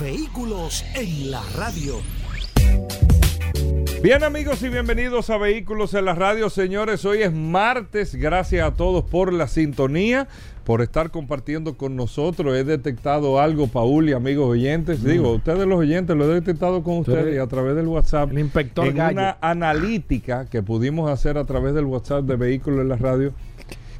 Vehículos en la radio. Bien amigos y bienvenidos a Vehículos en la Radio, señores. Hoy es martes, gracias a todos por la sintonía, por estar compartiendo con nosotros. He detectado algo, Paul y amigos oyentes. Mm. Digo, ustedes los oyentes lo he detectado con ustedes y a través del WhatsApp. El inspector en Gallo. una analítica que pudimos hacer a través del WhatsApp de Vehículos en la Radio,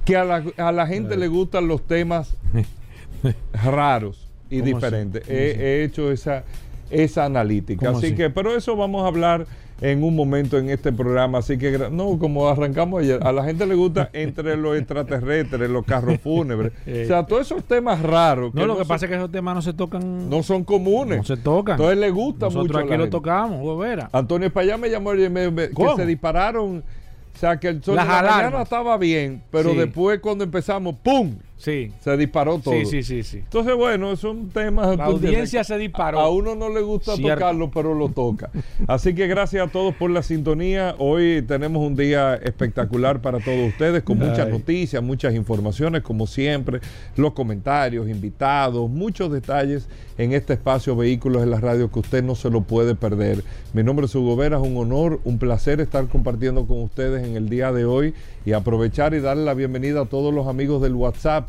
que a la, a la gente le gustan los temas raros y. ¿Cómo He, hecho esa, esa analítica. ¿Cómo Así así? que, pero eso vamos a hablar en un momento en este programa. Así que, no, como arrancamos ayer, a la gente le gusta entre los extraterrestres, los carros fúnebres. o sea, todos esos temas raros. No, lo que son- pasa es que esos temas no se tocan. no son comunes. no se tocan. Entonces le gusta Nosotros mucho. a aquí lo tocamos, Hugo. Antonio Payá me llamó y me- me- que se dispararon. O sea, que el sol Las de la mañana estaba bien, pero Sí. después cuando empezamos, ¡pum! Sí. Se disparó todo. Sí, sí, sí, sí. Entonces, bueno, son temas. La audiencia se disparó. A uno no le gusta Cierto. tocarlo, pero lo toca. Así que gracias a todos por la sintonía. Hoy tenemos un día espectacular para todos ustedes, con muchas noticias, muchas informaciones, como siempre, los comentarios, invitados, muchos detalles en este espacio Vehículos en la Radio que usted no se lo puede perder. Mi nombre es Hugo Vera, es un honor, un placer estar compartiendo con ustedes en el día de hoy y aprovechar y darle la bienvenida a todos los amigos del WhatsApp,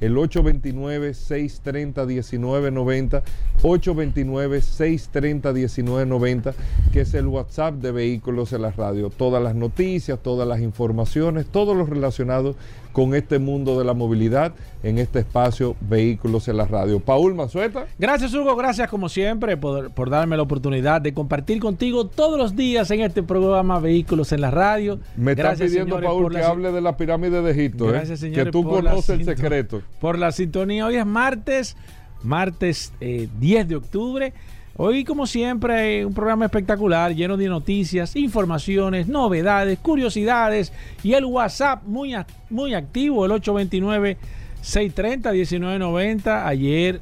el 829-630-1990, 829-630-1990, que es el WhatsApp de Vehículos en la Radio. Todas las noticias, todas las informaciones, todo lo relacionado con este mundo de la movilidad en este espacio Vehículos en la Radio. Paul Manzueta. Gracias, Hugo. Gracias, como siempre, por, por darme la oportunidad de compartir contigo todos los días en este programa Vehículos en la Radio. Me Gracias, pidiendo, señores, Paul, que la- hable de la pirámide de Egipto. ¿eh? Gracias, señores, Que tú conoces el secreto. Por la sintonía. Hoy es martes, martes eh, 10 de octubre. Hoy, como siempre, un programa espectacular, lleno de noticias, informaciones, novedades, curiosidades y el WhatsApp muy, muy activo, el 829-630-1990. Ayer,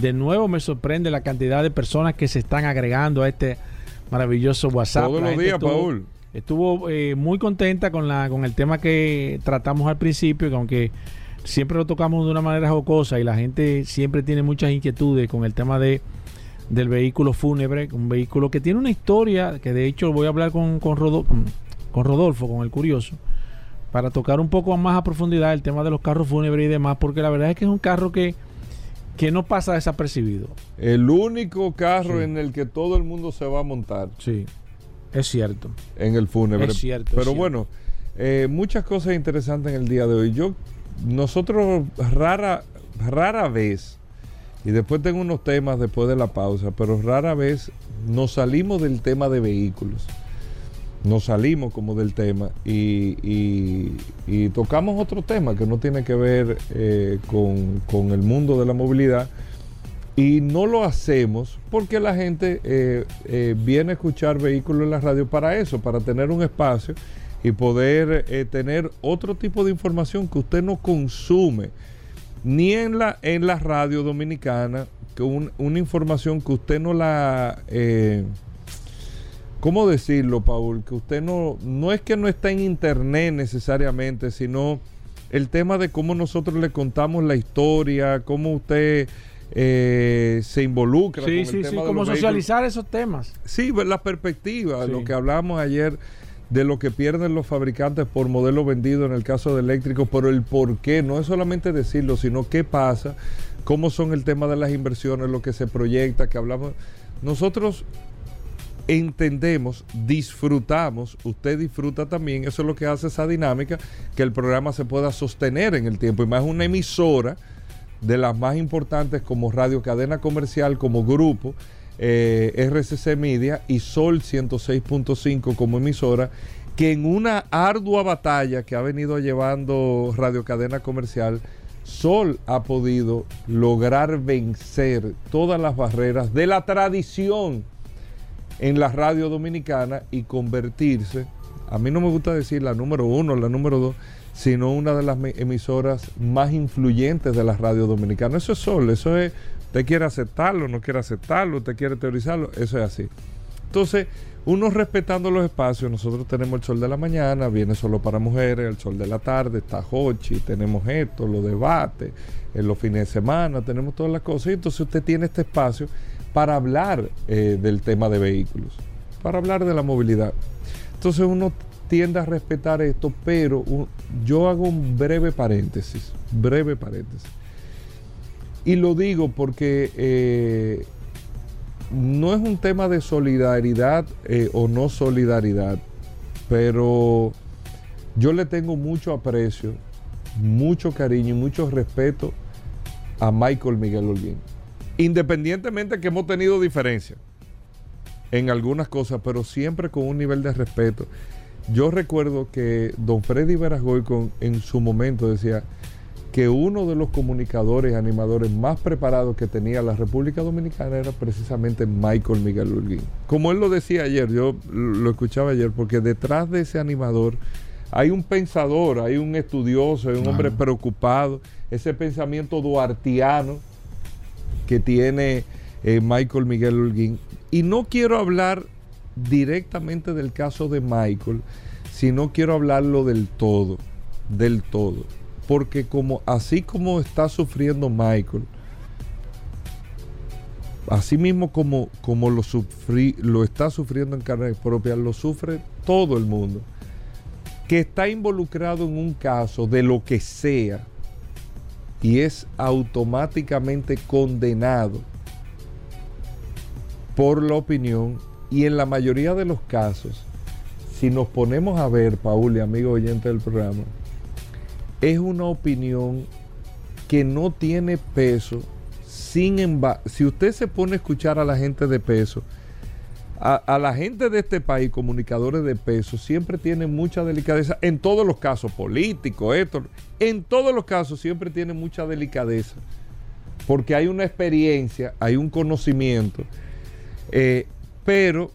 de nuevo, me sorprende la cantidad de personas que se están agregando a este maravilloso WhatsApp. Todos los días, estuvo- Paul. Estuvo eh, muy contenta con, la, con el tema que tratamos al principio, que aunque siempre lo tocamos de una manera jocosa y la gente siempre tiene muchas inquietudes con el tema de del vehículo fúnebre, un vehículo que tiene una historia, que de hecho voy a hablar con, con, Rodo- con- con Rodolfo, con el curioso, para tocar un poco más a profundidad el tema de los carros fúnebres y demás, porque la verdad es que es un carro que, que no pasa desapercibido. El único carro Sí. en el que todo el mundo se va a montar Sí, es cierto. en el fúnebre. Es cierto, es Pero cierto. bueno, eh, muchas cosas interesantes en el día de hoy. Yo, nosotros rara, rara vez, y después tengo unos temas después de la pausa, pero rara vez nos salimos del tema de vehículos. Nos salimos como del tema y, tocamos otro tema que no tiene que ver eh, con, con el mundo de la movilidad. Y no lo hacemos porque la gente eh, eh, viene a escuchar vehículos en la radio para eso, para tener un espacio y poder eh, tener otro tipo de información que usted no consume ni en la, en la radio dominicana, que un- una información que usted no la... eh, ¿Cómo decirlo, Paul? Que usted no, no es que no está en internet necesariamente, sino el tema de cómo nosotros le contamos la historia, cómo usted eh, se involucra. con Sí, el sí, tema sí, de como vehículos. socializar esos temas. Sí, ver la perspectiva, Sí. lo que hablamos ayer de lo que pierden los fabricantes por modelo vendido en el caso de eléctricos, pero el por qué, no es solamente decirlo, sino qué pasa, cómo son el tema de las inversiones, lo que se proyecta, que hablamos. Nosotros entendemos, disfrutamos, usted disfruta también, eso es lo que hace esa dinámica, que el programa se pueda sostener en el tiempo, y más una emisora de las más importantes como Radio Cadena Comercial, como grupo, eh, RCC Media y Sol 106.5 como emisora, que en una ardua batalla que ha venido llevando Radio Cadena Comercial, Sol ha podido lograr vencer todas las barreras de la tradición en la radio dominicana y convertirse, a mí no me gusta decir la número uno, la número dos, sino una de las emisoras más influyentes de la radio dominicana. Eso es Sol, eso es, usted quiere aceptarlo, no quiere aceptarlo, usted quiere teorizarlo, eso es así. Entonces, uno respetando los espacios, nosotros tenemos el sol de la mañana, viene solo para mujeres, el sol de la tarde, está Hochi, tenemos esto, los debates, en los fines de semana, tenemos todas las cosas. Y entonces usted tiene este espacio para hablar eh, del tema de vehículos, para hablar de la movilidad. Entonces uno tiende a respetar esto, pero yo hago un breve paréntesis, breve paréntesis. Y lo digo porque eh, no es un tema de solidaridad eh, o no solidaridad, pero yo le tengo mucho aprecio, mucho cariño y mucho respeto a Michael Miguel Holguín. Independientemente que hemos tenido diferencias en algunas cosas, pero siempre con un nivel de respeto. Yo recuerdo que don Freddy Verasgoy en su momento decía, que uno de los comunicadores, animadores más preparados que tenía la República Dominicana era precisamente Michael Miguel Urguín. Como él lo decía ayer, yo lo escuchaba ayer, porque detrás de ese animador hay un pensador, hay un estudioso, hay un hombre preocupado, ese pensamiento duartiano que tiene eh, Michael Miguel Urguín. Y no quiero hablar directamente del caso de Michael, sino quiero hablarlo del todo, del todo porque como así como está sufriendo Michael, así mismo como, como lo, lo está sufriendo en carne propia, lo sufre todo el mundo. Que está involucrado en un caso de lo que sea y es automáticamente condenado por la opinión y en la mayoría de los casos, si nos ponemos a ver, Paul y amigo oyente del programa, es una opinión que no tiene peso. Sin embargo, si usted se pone a escuchar a la gente de peso, a, la gente de este país, comunicadores de peso, siempre tienen mucha delicadeza en todos los casos, políticos, esto, en todos los casos siempre tienen mucha delicadeza, porque hay una experiencia, hay un conocimiento, eh, pero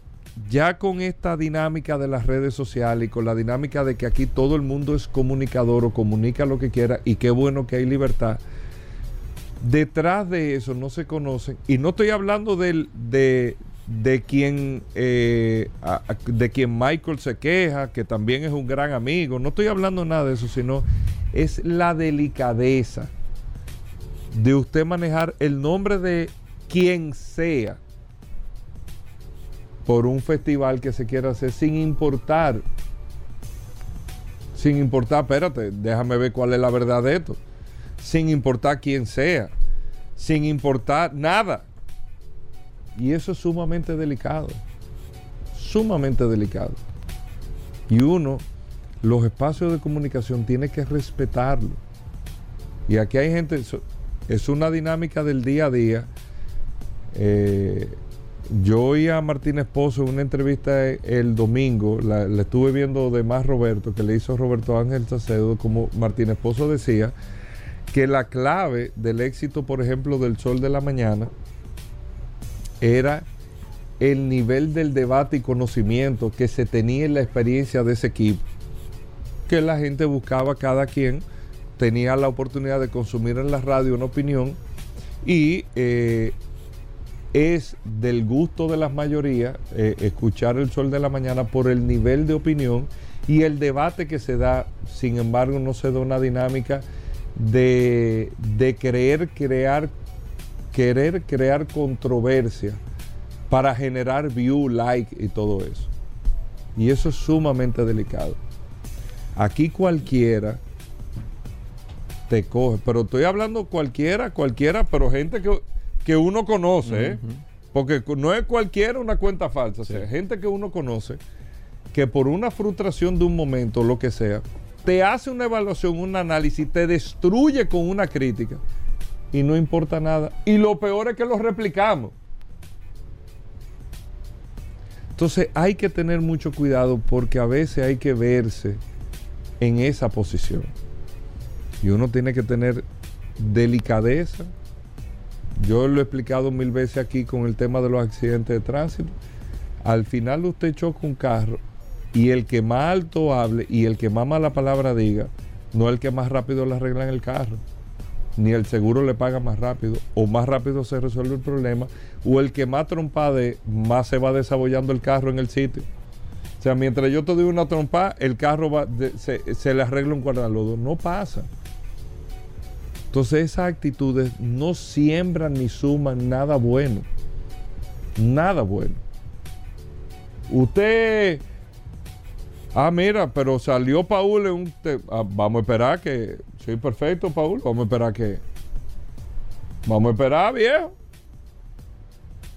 ya con esta dinámica de las redes sociales y con la dinámica de que aquí todo el mundo es comunicador o comunica lo que quiera y qué bueno que hay libertad, detrás de eso no se conocen. Y no estoy hablando de, de quien, eh, de quien Michael se queja, que también es un gran amigo. No estoy hablando nada de eso, sino es la delicadeza de usted manejar el nombre de quien sea por un festival que se quiera hacer sin importar, sin importar, espérate, déjame ver cuál es la verdad de esto, sin importar quién sea, sin importar nada. Y eso es sumamente delicado, sumamente delicado. Y uno, los espacios de comunicación tiene que respetarlo. Y aquí hay gente, es una dinámica del día a día. Eh, yo oí a Martín Esposo en una entrevista el domingo, la, estuve viendo de más Roberto, que le hizo Roberto Ángel Sacedo, como Martín Esposo decía, que la clave del éxito, por ejemplo, del Sol de la Mañana, era el nivel del debate y conocimiento que se tenía en la experiencia de ese equipo, que la gente buscaba cada quien, tenía la oportunidad de consumir en la radio una opinión y eh, es del gusto de las mayorías eh, escuchar el sol de la mañana por el nivel de opinión y el debate que se da, sin embargo, no se da una dinámica de, de crear, querer crear controversia para generar view, like y todo eso. Y eso es sumamente delicado. Aquí cualquiera te coge, pero estoy hablando cualquiera, cualquiera, pero gente que que uno conoce, porque no es cualquiera una cuenta falsa, o sea, gente que uno conoce, que por una frustración de un momento, lo que sea, te hace una evaluación, un análisis, te destruye con una crítica y no importa nada. Y lo peor es que lo replicamos. Entonces hay que tener mucho cuidado porque a veces hay que verse en esa posición. Y uno tiene que tener delicadeza. Yo lo he explicado mil veces aquí con el tema de los accidentes de tránsito. Al final usted choca un carro y el que más alto hable y el que más mala palabra diga, no el que más rápido le arregla en el carro, ni el seguro le paga más rápido, o más rápido se resuelve el problema, o el que más trompade, más se va desabollando el carro en el sitio. O sea, mientras yo te doy una trompa, el carro va se, se, le arregla un guardalodo. No pasa. Entonces esas actitudes no siembran ni suman nada bueno. Nada bueno. Usted Ah, mira, pero salió Paul en un... Ah, vamos a esperar que... Sí, perfecto, Paul. Vamos a esperar que... Vamos a esperar, viejo.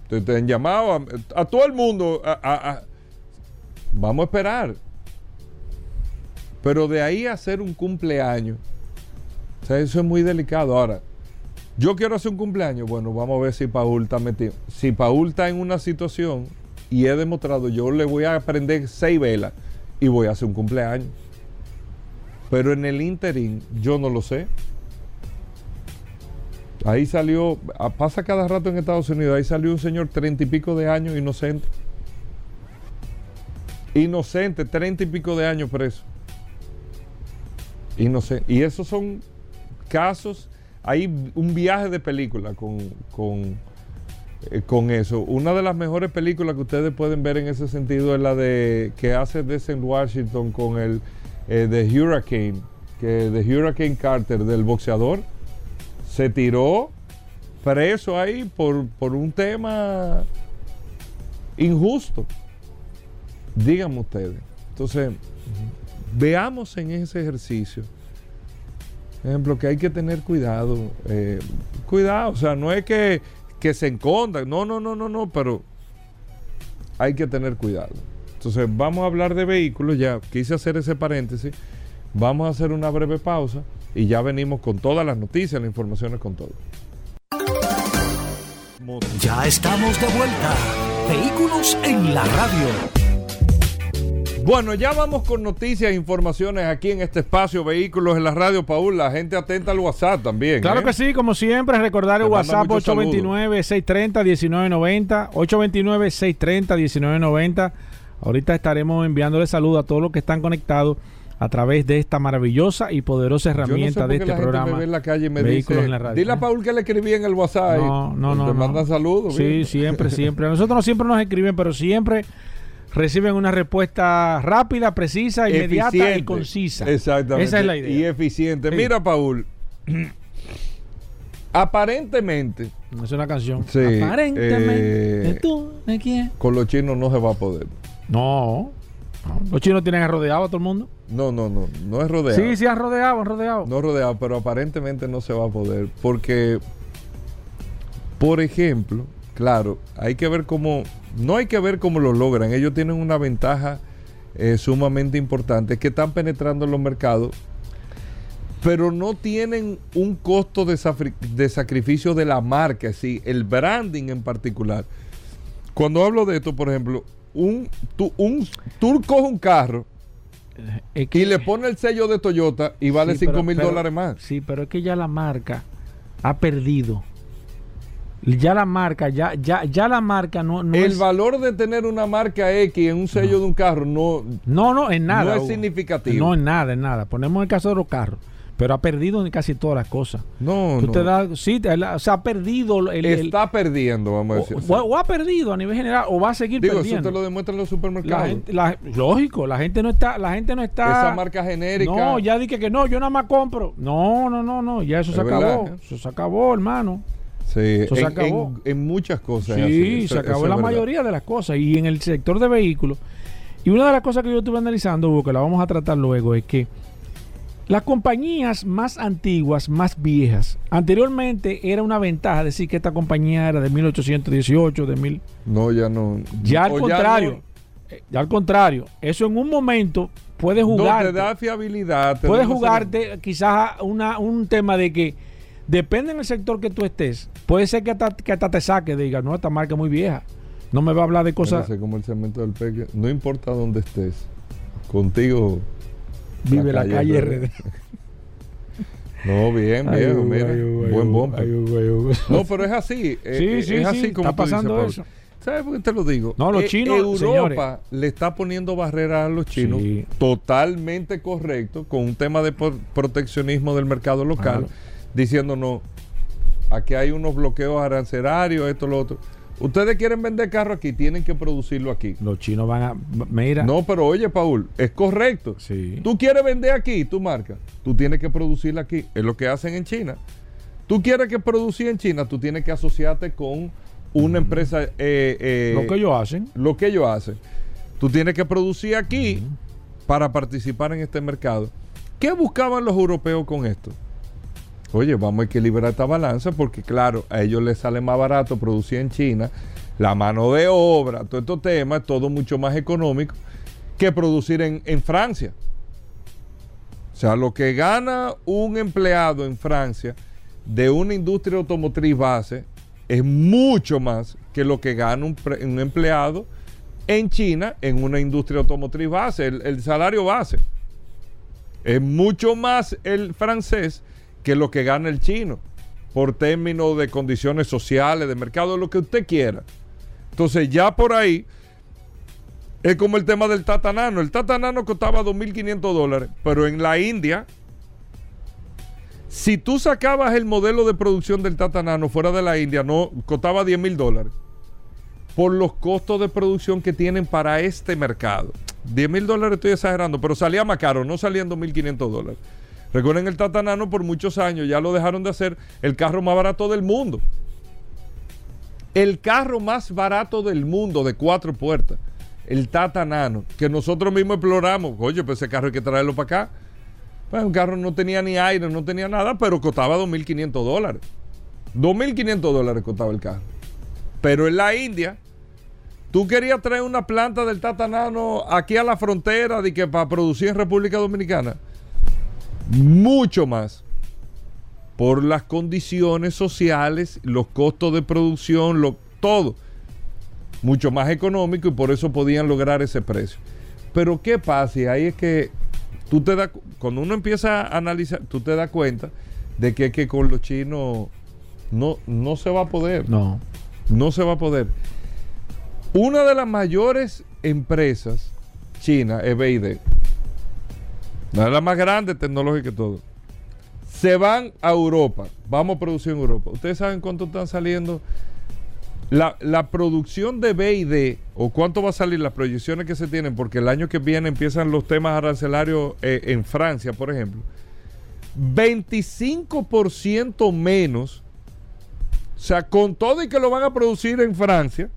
Te, te han llamado a, todo el mundo. vamos a esperar. Pero de ahí a hacer un cumpleaños. O sea, eso es muy delicado. Ahora, yo quiero hacer un cumpleaños. Bueno, vamos a ver si Paul está metido. Si Paul está en una situación y he demostrado, yo le voy a prender seis velas y voy a hacer un cumpleaños. Pero en el interín yo no lo sé. Ahí salió, ah, pasa cada rato en Estados Unidos, ahí salió un señor treinta y pico de años inocente. Inocente, treinta y pico de años preso. Inocente. Y esos son casos, hay un viaje de película con, con eh, con eso. Una de las mejores películas que ustedes pueden ver en ese sentido es la de que hace Descent Washington con el eh, Hurricane, que de Hurricane Carter, del boxeador, se tiró preso ahí por, por un tema injusto. Díganme ustedes. Entonces, veamos en ese ejercicio, ejemplo, que hay que tener cuidado. Eh, cuidado, o sea, no es que que se encondan. No, no, no, no, no, pero hay que tener cuidado. Entonces, vamos a hablar de vehículos. Ya quise hacer ese paréntesis. Vamos a hacer una breve pausa y ya venimos con todas las noticias, las informaciones, con todo. Ya estamos de vuelta. Vehículos en la radio. Bueno, ya vamos con noticias e informaciones aquí en este espacio Vehículos en la Radio, Paul. La gente atenta al WhatsApp también. Claro ¿eh? que sí, como siempre, recordar el WhatsApp 829-630-1990. 829-630-1990. Ahorita estaremos enviándole saludos a todos los que están conectados a través de esta maravillosa y poderosa herramienta de este programa. en la calle me Vehículos en la radio. Dile a Paul que le escribí en el WhatsApp. No, no, no. Te mandan saludos. Sí, siempre, siempre. Nosotros no siempre nos escriben, pero siempre reciben una respuesta rápida, precisa, inmediata y concisa. Exactamente. Esa es la idea. Y eficiente. Mira, Paul. aparentemente. Es una canción. Sí, aparentemente. Eh, tú? ¿De quién? Con los chinos no se va a poder. No. Los chinos tienen rodeado a todo el mundo. No, no, no. No es rodeado. Sí, sí, han rodeado, han rodeado. No rodeado, pero aparentemente no se va a poder. Porque, por ejemplo, claro, hay que ver cómo no hay que ver cómo lo logran. Ellos tienen una ventaja eh, sumamente importante, que están penetrando en los mercados, pero no tienen un costo de, sacrificio de la marca, ¿sí? el branding en particular. Cuando hablo de esto, por ejemplo, un, tú, un, coges un carro y le pone el sello de Toyota y vale 5 mil dólares más. Sí, pero es que ya la marca ha perdido ya la marca, ya, ya, ya la marca no, no El valor de tener una marca X en un sello de un carro no, no, no, en nada. No es significativo. No, en nada, en nada. Ponemos el caso de los carros. Pero ha perdido en casi todas las cosas. No, no. Te das, sí, o sea, ha perdido. El, Está perdiendo, vamos a decir. O, ha perdido a nivel general, o va a seguir Digo, perdiendo. Eso te lo demuestran los supermercados. lógico, la gente no está, la gente no está. Esa marca genérica. No, ya dije que no, yo nada más compro. No, no, no, no, ya eso se acabó. Eso se acabó, hermano. Sí, se acabó. En, muchas cosas. Sí, se acabó en la mayoría de las cosas. Y en el sector de vehículos. Y una de las cosas que yo estuve analizando, Hugo, que la vamos a tratar luego, es que las compañías más antiguas, más viejas, anteriormente era una ventaja decir que esta compañía era de 1818, de mil. No, ya no. Ya al contrario. Ya, al contrario. Eso en un momento puede jugar. No, te da fiabilidad. puede jugarte quizás una, un tema de que Depende del sector que tú estés. Puede ser que hasta, que hasta te saque, diga, no, esta marca es muy vieja. No me va a hablar de cosas. como el cemento del peque. No importa dónde estés, contigo vive la calle, RD. No, bien, Ay, viejo, Hugo, mira. ay, Hugo, ay, Buen Hugo. No, pero es así. eh, Sí, eh, sí, es así sí, como está dices, pasando Pablo. eso. ¿Sabes por qué te lo digo? No, los Eh, chinos, Europa señores. le está poniendo barreras a los chinos totalmente correcto con un tema de proteccionismo del mercado local, Claro. Diciendo no, aquí hay unos bloqueos arancelarios, esto, lo otro. Ustedes quieren vender carro aquí, tienen que producirlo aquí. Los chinos van a. Mira. No, pero oye, Paul, es correcto. Sí. Tú quieres vender aquí tu marca, tú tienes que producirla aquí. Es lo que hacen en China. Tú quieres que producir en China, tú tienes que asociarte con una empresa. eh, eh, lo que ellos hacen. lo que ellos hacen. Tú tienes que producir aquí para participar en este mercado. ¿Qué buscaban los europeos con esto? Oye, vamos a equilibrar esta balanza porque, claro, a ellos les sale más barato producir en China, la mano de obra, todo estos temas, todo mucho más económico que producir en, en Francia. O sea, lo que gana un empleado en Francia de una industria automotriz base es mucho más que lo que gana un, empleado en China en una industria automotriz base, el salario base. Es mucho más el francés que lo que gana el chino, por términos de condiciones sociales, de mercado, lo que usted quiera. Entonces ya por ahí es como el tema del tatanano. El tatanano costaba 2.500 dólares, pero en la India, si tú sacabas el modelo de producción del tatanano fuera de la India, no costaba 10 mil dólares. Por los costos de producción que tienen para este mercado. 10 mil dólares estoy exagerando, pero salía más caro, no salía en 2.500 dólares. Recuerden el tatanano por muchos años, ya lo dejaron de hacer el carro más barato del mundo. El carro más barato del mundo de cuatro puertas, el Tata Nano, que nosotros mismos exploramos. Oye, pues ese carro hay que traerlo para acá. Pues un carro no tenía ni aire, no tenía nada, pero costaba 2.500 dólares. 2.500 dólares costaba el carro. Pero en la India, tú querías traer una planta del Tata Nano aquí a la frontera de que para producir en República Dominicana. Mucho más por las condiciones sociales, los costos de producción, lo, todo. Mucho más económico y por eso podían lograr ese precio. Pero ¿qué pasa? Y ahí es que tú te das, cu- cuando uno empieza a analizar, tú te das cuenta de que, que con los chinos no, no se va a poder. No. No se va a poder. Una de las mayores empresas chinas es BID. Una de las más grandes tecnológicas y todo. Se van a Europa. Vamos a producir en Europa. ¿Ustedes saben cuánto están saliendo? La, la producción de BID o cuánto va a salir las proyecciones que se tienen, porque el año que viene empiezan los temas arancelarios eh, en Francia, por ejemplo. 25% menos o sea, con todo y que lo van a producir en Francia,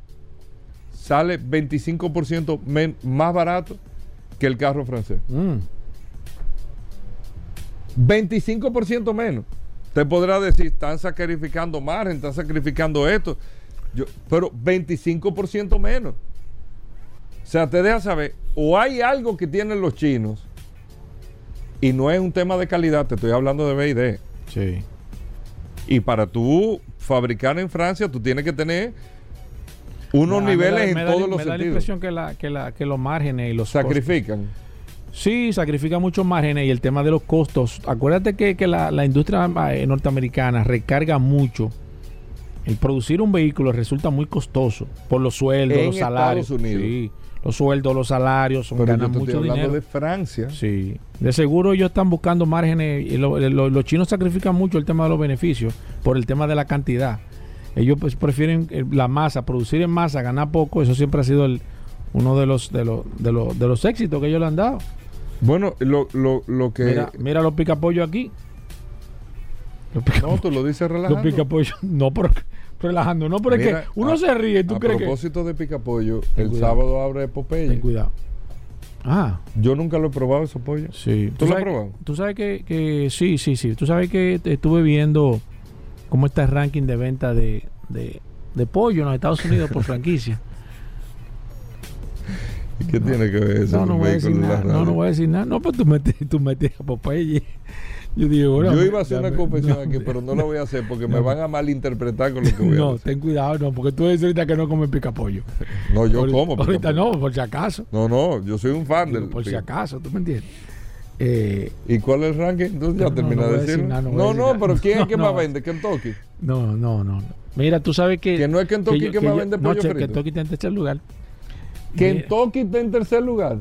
sale 25% men- más barato que el carro francés. Mm. 25% menos. Te podrá decir, están sacrificando margen, están sacrificando esto. Yo, pero 25% menos. O sea, te deja saber, o hay algo que tienen los chinos, y no es un tema de calidad, te estoy hablando de BID. Sí. Y para tú fabricar en Francia, tú tienes que tener unos Me da- niveles me en da- me todos da- los Me da la sentidos. impresión que, la, que, la, que los márgenes y los costos- Sacrifican. Sí, sacrifica muchos márgenes y el tema de los costos. Acuérdate que, que la, la industria eh, norteamericana recarga mucho. El producir un vehículo resulta muy costoso por los sueldos, En los salarios. Estados Unidos. Sí, los sueldos, los salarios, son, Pero yo ganan estoy mucho hablando dinero. de Francia. Sí, de seguro ellos están buscando márgenes y lo- lo- los chinos sacrifican mucho el tema de los beneficios por el tema de la cantidad. Ellos pues, prefieren eh, la masa, producir en masa, ganar poco. Eso siempre ha sido el, uno de los, de, los, de, los, de los éxitos que ellos le han dado. Bueno, lo, lo, lo que... Mira, mira los picapollos aquí. Los No, tú lo dices los relajando. picapollos. No, pero relajando. No, pero es que uno a- se ríe. ¿Tú a crees que.? propósito de picapollo, el cuidado. sábado abre Popeye. Ten cuidado. Ah, Yo nunca lo he probado esos pollos. sí. ¿Tú lo has probado? Tú sabes que, que sí, sí, sí. Tú sabes que estuve viendo cómo está el ranking de venta de, de, de pollo en los Estados Unidos por franquicia. ¿Y qué tiene que ver eso no, no voy a decir nada. No, no voy a decir nada. No, pues tú metes, tú metes a Popeye. Yo digo, bueno, Yo iba a hacer una confesión no, aquí, pero no la voy a hacer porque me no. van a malinterpretar con lo que voy a No, decir. ten cuidado, no, porque tú dices ahorita que no comes picapollo. No, yo ahorita, como. Ahorita picapollo. no, por si acaso. No, no, yo soy un fan Digo, del por si acaso, ¿tú me entiendes? Eh, ¿Y cuál es el ranking? Entonces ya No, termina no voy de decir no No, no, pero ¿quién es No, que no. más vende? Kentucky. no, no, no. no. Mira, tú sabes que. Que no es Kentucky yo- que más yo- vende no, pollo che, frito. Kentucky está en tercer lugar. Kentucky está en tercer lugar.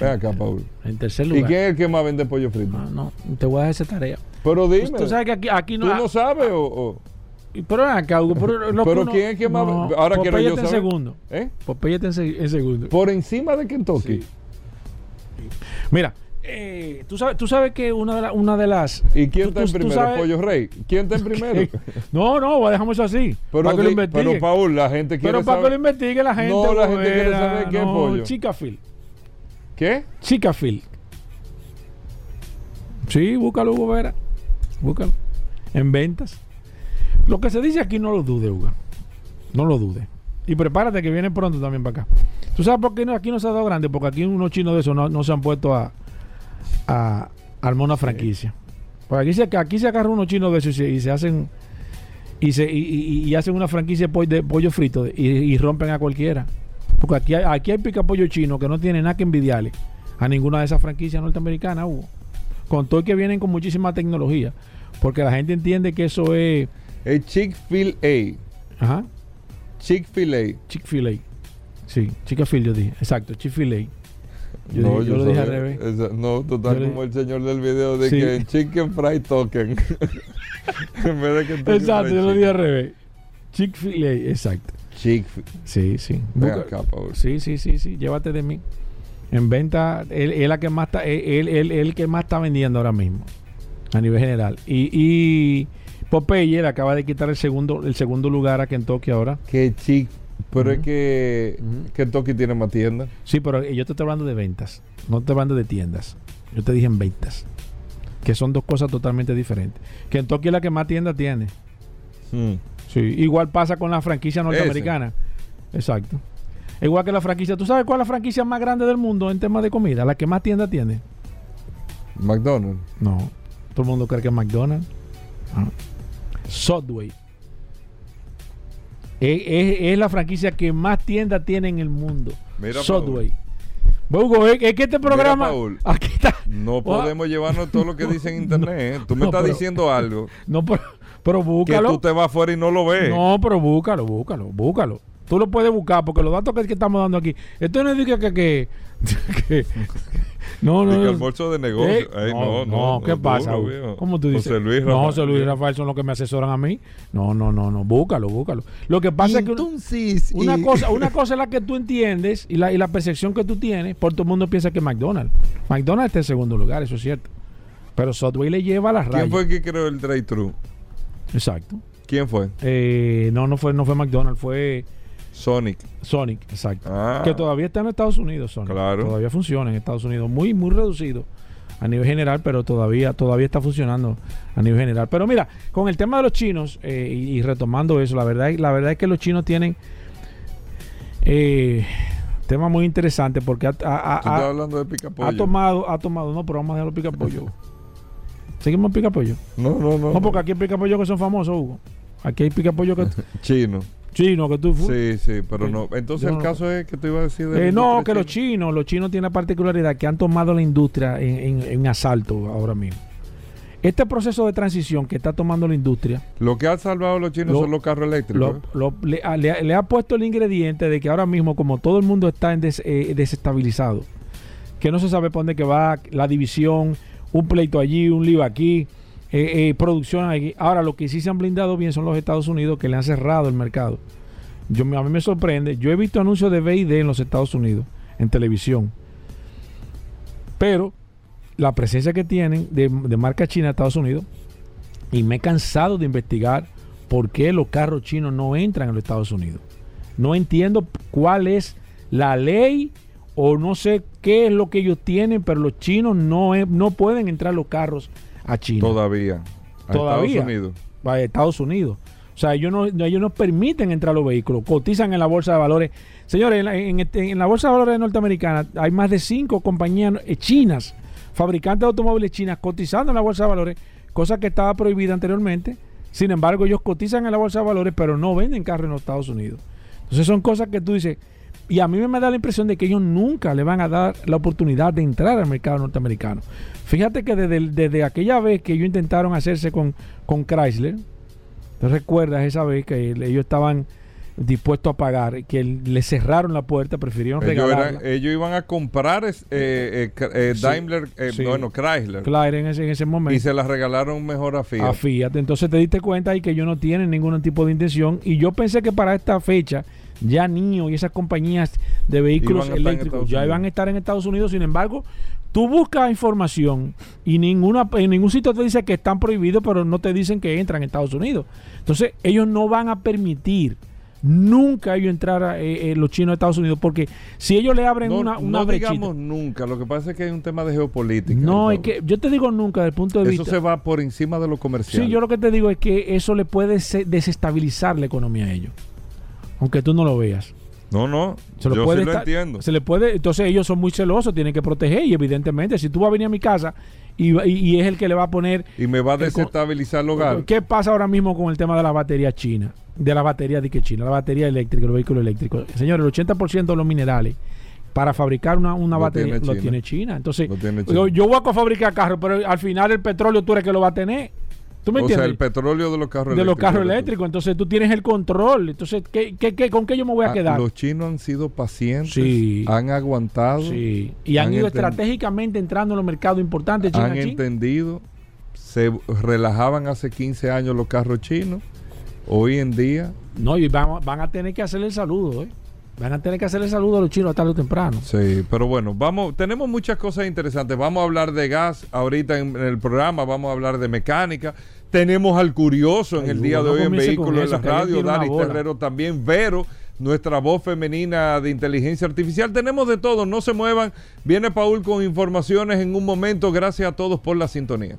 Ven acá, Paul. En tercer ¿Y lugar. quién es el que más vende pollo frito? No, no, te voy a dejar esa tarea. Pero dime. Tú sabes que aquí, aquí no. ¿Tú no sabes o...? o- Pero acá, Hugo, pero, lo Pero uno- ¿quién es que más no, vende? Ahora quiero yo está en saber. segundo. ¿Eh? Popeye está en segundo. Por encima de Kentucky. Sí. Mira, eh, tú, sabes, tú sabes que una de, la- una de las. ¿Y quién tú- está en primero? sabes- Pollo Rey. ¿Quién está en primero? No, no, dejamos eso así. pero, para que lo investiguen. pero Paul, la gente quiere Pero para que lo saber. investigue la gente. No, la gente quiere saber es no, pollo. Chicafield. ¿Qué? Chicafield. Sí, búscalo, Hugo Vera. Búscalo. En ventas. Lo que se dice aquí no lo dude, Hugo. No lo dude. Y prepárate que viene pronto también para acá. ¿Tú sabes por qué no, aquí no se ha dado grande? Porque aquí unos chinos de esos no, no se han puesto a, a armar una franquicia. Porque aquí se, aquí se agarran unos chinos de esos y se, y se hacen y se y, y- hacen una franquicia de pollo, de pollo frito y, y rompen a cualquiera. Porque aquí hay, aquí hay pica pollo chino que no tiene nada que envidiarle a ninguna de esas franquicias norteamericanas, Hugo. Con todo que vienen con muchísima tecnología. Porque la gente entiende que eso es. El Chick-fil-A. Ajá. Chick-fil-A. Chick-fil-A. Sí, Chick-fil-A yo dije. Exacto, Chick-fil-A. Yo, No, dije- yo lo dije al revés. esa- no, le- como el señor del video de Sí. que Chicken Fried Token. en vez de Kentucky Exacto, yo lo dije al revés. Chick-fil-A, exacto. Chick Sí, sí. Ven Busca- acá. Sí, sí, sí, sí. Llévate de mí. En venta, él él la que más está, él, él, que más está vendiendo ahora mismo. A nivel general. Y, y Popeye le acaba de quitar el segundo, el segundo lugar a Kentucky ahora. Que chic. Pero es que Ujú. Kentucky tiene más tiendas. Sí, pero yo te estoy hablando de ventas. No te estoy hablando de tiendas. Yo te dije en ventas. Que son dos cosas totalmente diferentes. Kentucky es la que más tiendas tiene. Hmm. Sí, igual pasa con la franquicia norteamericana. Exacto. Igual que la franquicia. ¿Tú sabes cuál es la franquicia más grande del mundo en temas de comida? La que más tiendas tiene. McDonald's. No. Todo el mundo cree que es McDonald's. Ah. Subway. Es, es- es la franquicia que más tiendas tiene en el mundo. Mira, Subway. Hugo, es, es que este programa. Paul. Aquí está. No podemos llevarnos todo lo que dice en internet. ¿eh? Tú me no, estás pero- diciendo algo No, pero, pero que búscalo. tú te vas afuera y no lo ves. No, pero búscalo, búscalo, búscalo. Tú lo puedes buscar porque los datos que, que estamos dando aquí. Esto no es que. que, que, que- no, no. No. almuerzo de negocio. Eh, Ay, no, no, ¿qué no, pasa? duro. ¿Cómo tú dices? José Luis No. José Luis y Rafael son los que me asesoran a mí. No, no, no, no. Búscalo, búscalo. Lo que pasa es que Entonces, una y- cosa, una cosa es la que tú entiendes y la, y la percepción que tú tienes. Por todo el mundo piensa que McDonald's. McDonald's está en segundo lugar, eso es cierto. Pero Subway le lleva a las rayas. ¿Quién fue el que creó el drive-thru? Exacto. ¿Quién fue? Eh, no, no fue, no fue McDonald's, fue Sonic. Sonic, exacto. Ah. Que todavía está en Estados Unidos, Sonic. Claro. Todavía funciona en Estados Unidos. Muy, muy reducido a nivel general, pero todavía, todavía está funcionando a nivel general. Pero mira, con el tema de los chinos, eh, y, y retomando eso, la verdad, la verdad es que los chinos tienen eh, tema muy interesante porque ha, ha- hablando de pica ha tomado, ha tomado, no, pero vamos a dejarlo pica pollo. Seguimos en pica pollo. No, no, no. No, porque aquí hay pica pollo que son famosos, Hugo. Aquí hay pica pollo que Chino. Chino, que tú fu- Sí, sí, pero no. Entonces el no- caso es que te iba a decir de Eh, no, que los chinos, los chinos tienen la particularidad que han tomado la industria en, en- en asalto ahora mismo. Este proceso de transición que está tomando la industria Lo que ha salvado a los chinos Lo- son los carros eléctricos. lo- lo- le, a- le- le ha puesto el ingrediente de que ahora mismo, como todo el mundo está en des- eh, desestabilizado, que no se sabe por dónde que va la división, un pleito allí, un lío aquí, eh, eh, producción aquí. Ahora, lo que sí se han blindado bien son los Estados Unidos que le han cerrado el mercado. Yo, a mí me sorprende. Yo he visto anuncios de BID en los Estados Unidos, en televisión. Pero la presencia que tienen de, de marca china en Estados Unidos, y me he cansado de investigar por qué los carros chinos no entran a los Estados Unidos. No entiendo cuál es la ley o no sé qué es lo que ellos tienen, pero los chinos no, es- no pueden entrar los carros a China. Todavía. A Todavía. Estados Unidos. a Estados Unidos. O sea, ellos no, ellos no permiten entrar los vehículos, cotizan en la bolsa de valores. Señores, en la, en este- en la bolsa de valores norteamericana hay más de cinco compañías eh, chinas, fabricantes de automóviles chinas, cotizando en la bolsa de valores, cosa que estaba prohibida anteriormente. Sin embargo, ellos cotizan en la bolsa de valores, pero no venden carros en los Estados Unidos. Entonces son cosas que tú dices, Y a mí me da la impresión de que ellos nunca le van a dar la oportunidad de entrar al mercado norteamericano. Fíjate que desde, desde aquella vez que ellos intentaron hacerse con, con Chrysler, ¿te recuerdas esa vez que ellos estaban dispuestos a pagar, que le cerraron la puerta, prefirieron ellos, regalarla. ellos iban a comprar eh, eh, eh, Daimler, sí. bueno, Chrysler. Chrysler en ese, en ese momento. Y se la regalaron mejor a Fiat. a Fiat. Entonces te diste cuenta ahí que ellos no tienen ningún tipo de intención. Y yo pensé que para esta fecha ya NIO y esas compañías de vehículos eléctricos ya iban a estar en Estados Unidos. Sin embargo, tú buscas información y ninguna en ningún sitio te dice que están prohibidos, pero no te dicen que entran en Estados Unidos. Entonces ellos no van a permitir nunca ellos entrar a eh, eh, los chinos a Estados Unidos porque si ellos le abren no una, una no brechita- digamos nunca, lo que pasa es que hay un tema de geopolítica. no es que yo te digo nunca desde el punto de Eso vista se va por encima de lo comercial. Sí, yo lo que te digo es que eso le puede se- desestabilizar la economía a ellos. Aunque tú no lo veas. No, no, Se lo yo puede sí lo estar- entiendo. Se le puede, entonces ellos son muy celosos, tienen que proteger y evidentemente si tú vas a venir a mi casa y, y- y es el que le va a poner Y me va a el desestabilizar el hogar. ¿Qué pasa ahora mismo con el tema de la batería china? De la batería de que China, la batería eléctrica, los vehículos eléctricos. Señores, el 80% de los minerales para fabricar una, una Lo batería tiene lo tiene China. Entonces, Lo tiene yo, yo voy a fabricar carros, pero al final el petróleo tú eres que lo va a tener. ¿Tú me O sea, el petróleo de los carros de los carros eléctricos. eléctricos. Entonces tú tienes el control. Entonces, ¿qué, qué, qué- con qué yo me voy a Ah, quedar? Los chinos han sido pacientes, Sí. han aguantado, Sí. Y han, Han ido estratégicamente entrando en los mercados importantes. China, han China. entendido, se relajaban hace 15 años los carros chinos. Hoy en día, No, y van, van a tener que hacerle el saludo, ¿eh? Van a tener que hacerle saludo a los chinos tarde o temprano. sí, pero bueno, vamos, tenemos muchas cosas interesantes. Vamos a hablar de gas ahorita en, en el programa, vamos a hablar de mecánica. Tenemos al curioso en Ay, el día de hoy en Vehículos en la Radio, bola. Terrero también, Vero, nuestra voz femenina de inteligencia artificial. Tenemos de todo, no se muevan. Viene Paul con informaciones en un momento. Gracias a todos por la sintonía.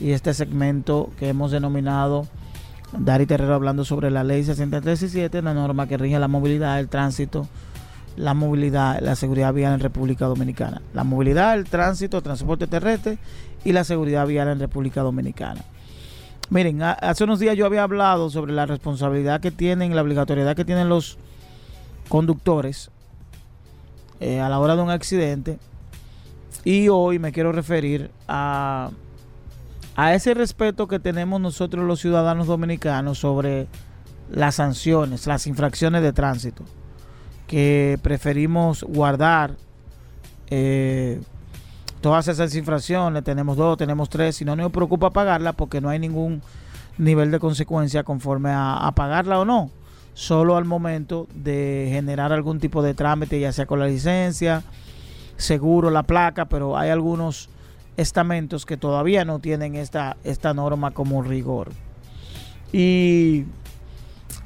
y este segmento que hemos denominado Dari Terrero hablando sobre la ley 6317, la norma que rige la movilidad, el tránsito, la movilidad, la seguridad vial en República Dominicana. La movilidad, el tránsito, transporte terrestre y la seguridad vial en República Dominicana. Miren, hace unos días yo había hablado sobre la responsabilidad que tienen, la obligatoriedad que tienen los conductores eh, a la hora de un accidente. Y hoy me quiero referir a, a ese respeto que tenemos nosotros los ciudadanos dominicanos sobre las sanciones, las infracciones de tránsito, que preferimos guardar eh, todas esas infracciones, tenemos dos, tenemos tres, y no nos preocupa pagarla porque no hay ningún nivel de consecuencia conforme a, a pagarla o no, solo al momento de generar algún tipo de trámite, ya sea con la licencia, seguro, la placa, pero hay algunos estamentos que todavía no tienen esta, esta norma como rigor. Y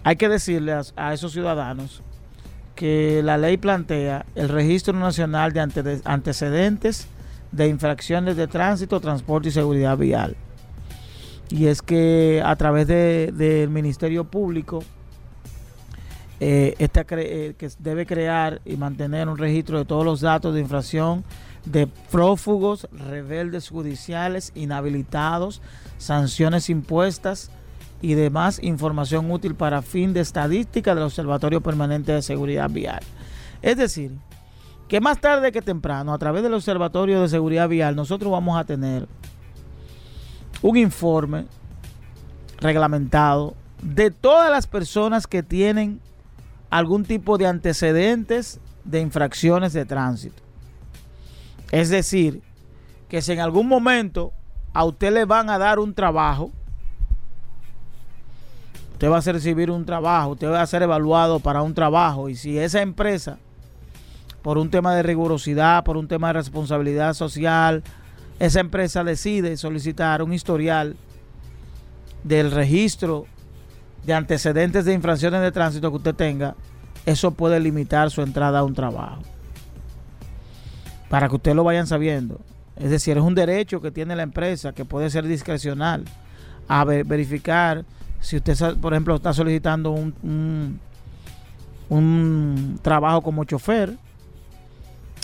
hay que decirle a, esos ciudadanos que la ley plantea el registro nacional de ante- antecedentes de infracciones de tránsito, transporte y seguridad vial. Y es que a través de- del Ministerio Público, eh, eh, que debe crear y mantener un registro de todos los datos de infracción de prófugos, rebeldes judiciales, inhabilitados, sanciones impuestas y demás información útil para fin de estadística del Observatorio Permanente de Seguridad Vial. Es decir, que más tarde que temprano, a través del Observatorio de Seguridad Vial, nosotros vamos a tener un informe reglamentado de todas las personas que tienen algún tipo de antecedentes de infracciones de tránsito. Es decir, que si en algún momento a usted le van a dar un trabajo, usted va a recibir un trabajo, usted va a ser evaluado para un trabajo y si esa empresa, por un tema de rigurosidad, por un tema de responsabilidad social, esa empresa decide solicitar un historial del registro de antecedentes de infracciones de tránsito que usted tenga, eso puede limitar su entrada a un trabajo. Para que ustedes lo vayan sabiendo. Es decir, es un derecho que tiene la empresa que puede ser discrecional a verificar si usted, por ejemplo, está solicitando un, un, trabajo como chofer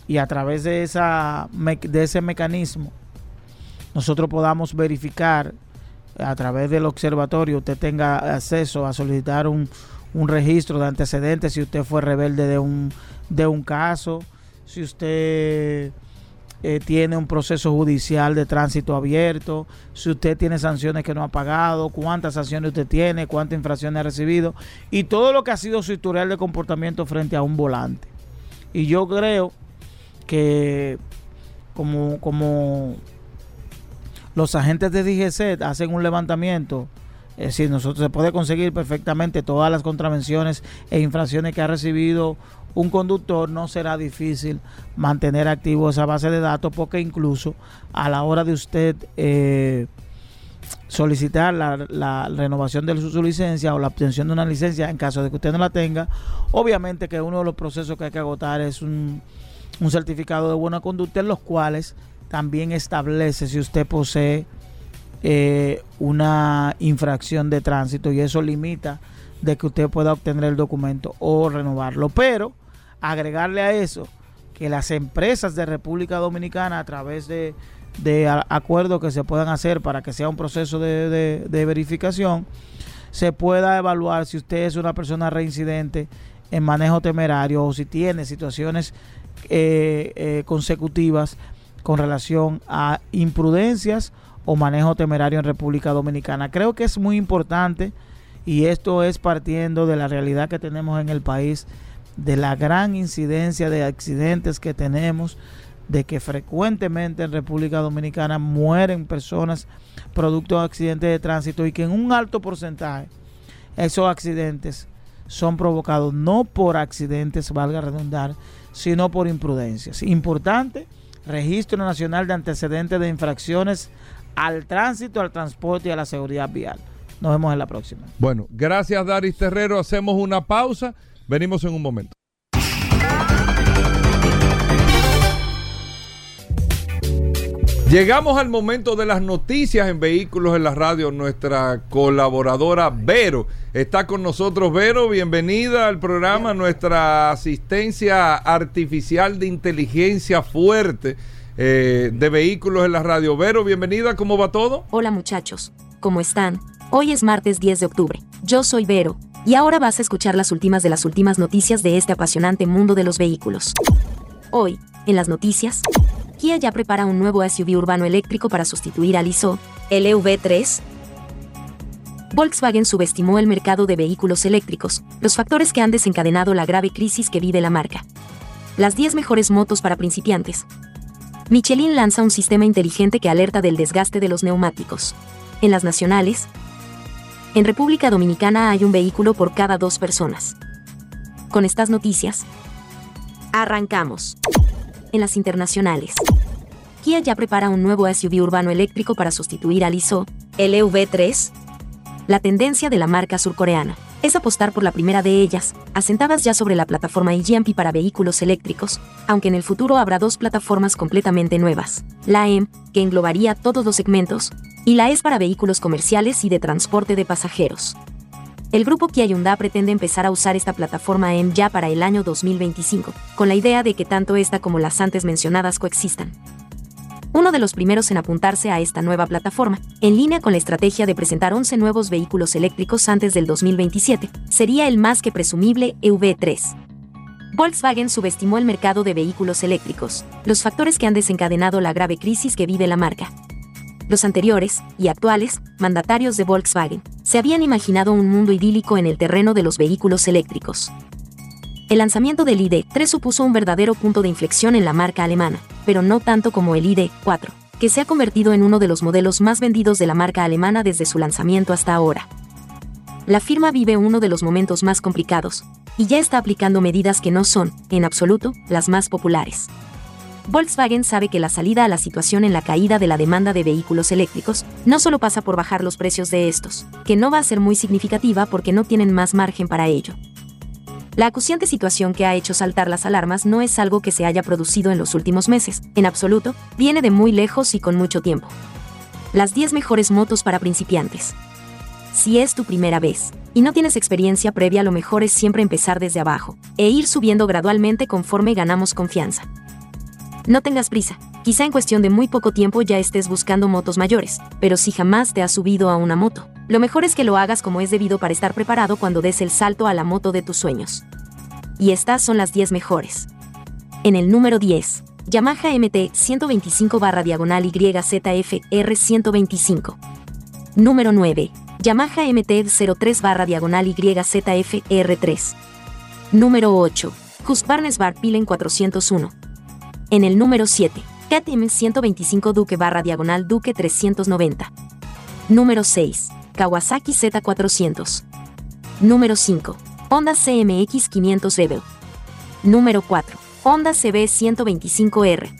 y a través de, esa, de ese mecanismo nosotros podamos verificar a través del observatorio usted tenga acceso a solicitar un, un registro de antecedentes si usted fue rebelde de un, de un caso, si usted eh, tiene un proceso judicial de tránsito abierto, si usted tiene sanciones que no ha pagado, cuántas sanciones usted tiene, cuántas infracciones ha recibido y todo lo que ha sido su historial de comportamiento frente a un volante. Y yo creo que como, como los agentes de DGC hacen un levantamiento, es decir, nosotros se puede conseguir perfectamente todas las contravenciones e infracciones que ha recibido un conductor, no será difícil mantener activo esa base de datos porque incluso a la hora de usted eh, solicitar la, renovación de su, licencia o la obtención de una licencia en caso de que usted no la tenga, obviamente que uno de los procesos que hay que agotar es un, certificado de buena conducta en los cuales también establece si usted posee eh, una infracción de tránsito y eso limita de que usted pueda obtener el documento o renovarlo. Pero agregarle a eso que las empresas de República Dominicana a través de, acuerdos que se puedan hacer para que sea un proceso de, verificación, se pueda evaluar si usted es una persona reincidente en manejo temerario o si tiene situaciones eh, eh, consecutivas con relación a imprudencias o manejo temerario en República Dominicana. Creo que es muy importante y esto es partiendo de la realidad que tenemos en el país, de la gran incidencia de accidentes que tenemos, de que frecuentemente en República Dominicana mueren personas producto de accidentes de tránsito y que en un alto porcentaje esos accidentes son provocados no por accidentes, valga redundar, sino por imprudencias. Importante Registro Nacional de Antecedentes de Infracciones al Tránsito, al Transporte y a la Seguridad Vial. Nos vemos en la próxima. Bueno, gracias Daris Terrero. Hacemos una pausa. Venimos en un momento. Llegamos al momento de las noticias en vehículos en la radio. Nuestra colaboradora Vero está con nosotros. Vero, bienvenida al programa. Nuestra asistencia artificial de inteligencia fuerte eh, de vehículos en la radio. Vero, bienvenida. ¿Cómo va todo? Hola muchachos. ¿Cómo están? Hoy es martes 10 de octubre. Yo soy Vero. Y ahora vas a escuchar las últimas de las últimas noticias de este apasionante mundo de los vehículos. Hoy, en las noticias, Kia ya prepara un nuevo SUV urbano eléctrico para sustituir al ISO, el EV3. Volkswagen subestimó el mercado de vehículos eléctricos, los factores que han desencadenado la grave crisis que vive la marca. Las 10 mejores motos para principiantes. Michelin lanza un sistema inteligente que alerta del desgaste de los neumáticos. En las nacionales, en República Dominicana hay un vehículo por cada dos personas. Con estas noticias, arrancamos en las internacionales. Kia ya prepara un nuevo SUV urbano eléctrico para sustituir al ISO, el EV3. La tendencia de la marca surcoreana es apostar por la primera de ellas, asentadas ya sobre la plataforma IGMP para vehículos eléctricos, aunque en el futuro habrá dos plataformas completamente nuevas, la M, que englobaría todos los segmentos, y la S para vehículos comerciales y de transporte de pasajeros. El grupo Kia Hyundai pretende empezar a usar esta plataforma M ya para el año 2025, con la idea de que tanto esta como las antes mencionadas coexistan. Uno de los primeros en apuntarse a esta nueva plataforma, en línea con la estrategia de presentar 11 nuevos vehículos eléctricos antes del 2027, sería el más que presumible EV3. Volkswagen subestimó el mercado de vehículos eléctricos, los factores que han desencadenado la grave crisis que vive la marca, los anteriores, y actuales, mandatarios de Volkswagen, se habían imaginado un mundo idílico en el terreno de los vehículos eléctricos. El lanzamiento del ID3 supuso un verdadero punto de inflexión en la marca alemana, pero no tanto como el ID4, que se ha convertido en uno de los modelos más vendidos de la marca alemana desde su lanzamiento hasta ahora. La firma vive uno de los momentos más complicados, y ya está aplicando medidas que no son, en absoluto, las más populares. Volkswagen sabe que la salida a la situación en la caída de la demanda de vehículos eléctricos no solo pasa por bajar los precios de estos, que no va a ser muy significativa porque no tienen más margen para ello. La acuciante situación que ha hecho saltar las alarmas no es algo que se haya producido en los últimos meses, en absoluto, viene de muy lejos y con mucho tiempo. Las 10 mejores motos para principiantes. Si es tu primera vez y no tienes experiencia previa, lo mejor es siempre empezar desde abajo e ir subiendo gradualmente conforme ganamos confianza. No tengas prisa, quizá en cuestión de muy poco tiempo ya estés buscando motos mayores, pero si jamás te has subido a una moto, lo mejor es que lo hagas como es debido para estar preparado cuando des el salto a la moto de tus sueños. Y estas son las 10 mejores. En el número 10, Yamaha MT 125 barra diagonal YZF R125. Número 9, Yamaha MT 03 barra diagonal YZF R3. Número 8, Husqvarna Bar Pilen 401. En el número 7, KTM 125 Duque barra diagonal Duque 390. Número 6, Kawasaki Z400. Número 5. Honda CMX 500 Rebel. Número 4. Honda CB 125R.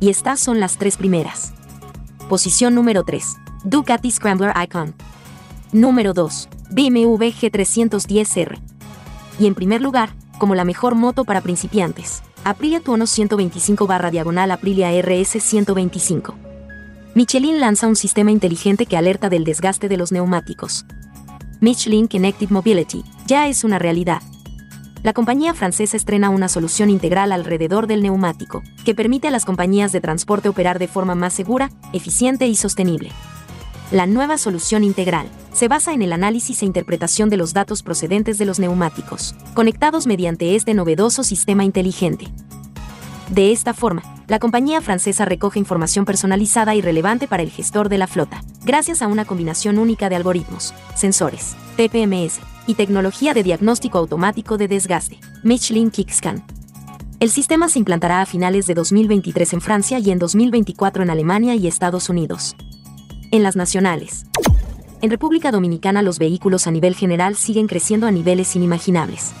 Y estas son las tres primeras. Posición número 3. Ducati Scrambler Icon. Número 2. BMW G310R. Y en primer lugar, como la mejor moto para principiantes, Aprilia Tuono 125 barra diagonal Aprilia RS 125. Michelin lanza un sistema inteligente que alerta del desgaste de los neumáticos. Michelin Connected Mobility ya es una realidad. La compañía francesa estrena una solución integral alrededor del neumático, que permite a las compañías de transporte operar de forma más segura, eficiente y sostenible. La nueva solución integral se basa en el análisis e interpretación de los datos procedentes de los neumáticos, conectados mediante este novedoso sistema inteligente. De esta forma, la compañía francesa recoge información personalizada y relevante para el gestor de la flota, gracias a una combinación única de algoritmos, sensores, TPMS y tecnología de diagnóstico automático de desgaste, Michelin Kickscan. El sistema se implantará a finales de 2023 en Francia y en 2024 en Alemania y Estados Unidos. En las nacionales. En República Dominicana los vehículos a nivel general siguen creciendo a niveles inimaginables.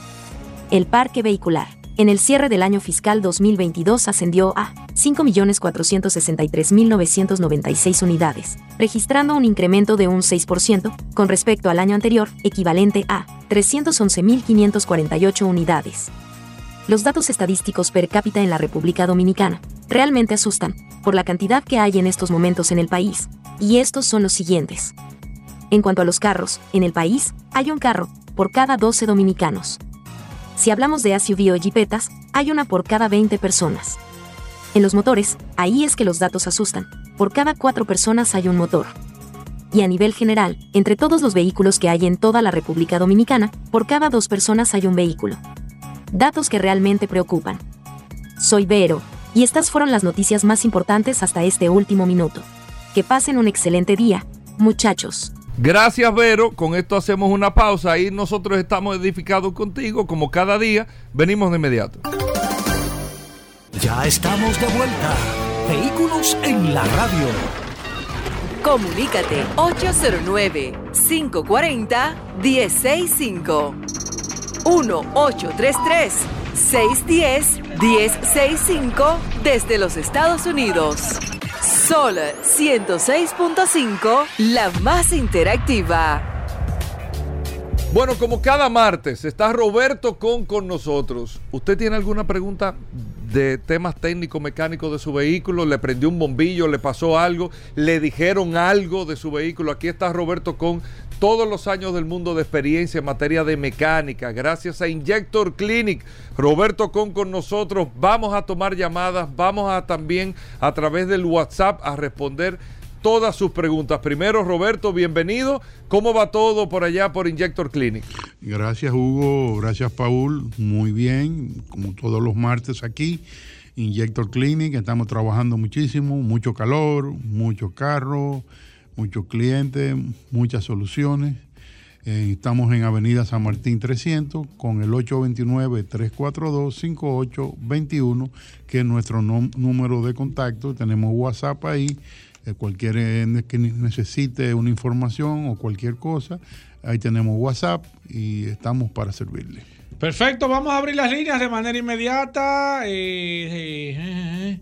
El parque vehicular en el cierre del año fiscal 2022 ascendió a 5.463.996 unidades, registrando un incremento de un 6% con respecto al año anterior, equivalente a 311.548 unidades. Los datos estadísticos per cápita en la República Dominicana realmente asustan por la cantidad que hay en estos momentos en el país, y estos son los siguientes. En cuanto a los carros, en el país, hay un carro por cada 12 dominicanos. Si hablamos de SUV o jipetas, hay una por cada 20 personas. En los motores, ahí es que los datos asustan. Por cada 4 personas hay un motor. Y a nivel general, entre todos los vehículos que hay en toda la República Dominicana, por cada 2 personas hay un vehículo. Datos que realmente preocupan. Soy Vero, y estas fueron las noticias más importantes hasta este último minuto. Que pasen un excelente día, muchachos. Gracias, Vero. Con esto hacemos una pausa y nosotros estamos edificados contigo, como cada día. Venimos de inmediato. Ya estamos de vuelta. Vehículos en la radio. Comunícate 809-540-1065. 1-833-610-1065 desde los Estados Unidos. Sol 106.5, la más interactiva. Bueno, como cada martes está Roberto Con con nosotros. ¿Usted tiene alguna pregunta de temas técnicos, mecánicos de su vehículo? ¿Le prendió un bombillo? ¿Le pasó algo? ¿Le dijeron algo de su vehículo? Aquí está Roberto Con todos los años del mundo de experiencia en materia de mecánica, gracias a Injector Clinic. Roberto Con con nosotros, vamos a tomar llamadas, vamos a también a través del WhatsApp a responder todas sus preguntas. Primero, Roberto, bienvenido. ¿Cómo va todo por allá por Injector Clinic? Gracias, Hugo. Gracias, Paul. Muy bien, como todos los martes aquí. Injector Clinic, estamos trabajando muchísimo, mucho calor, mucho carro muchos clientes, muchas soluciones. Eh, estamos en Avenida San Martín 300 con el 829-342-5821, que es nuestro número de contacto. Tenemos WhatsApp ahí. Eh, cualquier que necesite una información o cualquier cosa, ahí tenemos WhatsApp y estamos para servirle. Perfecto, vamos a abrir las líneas de manera inmediata. Eh, eh,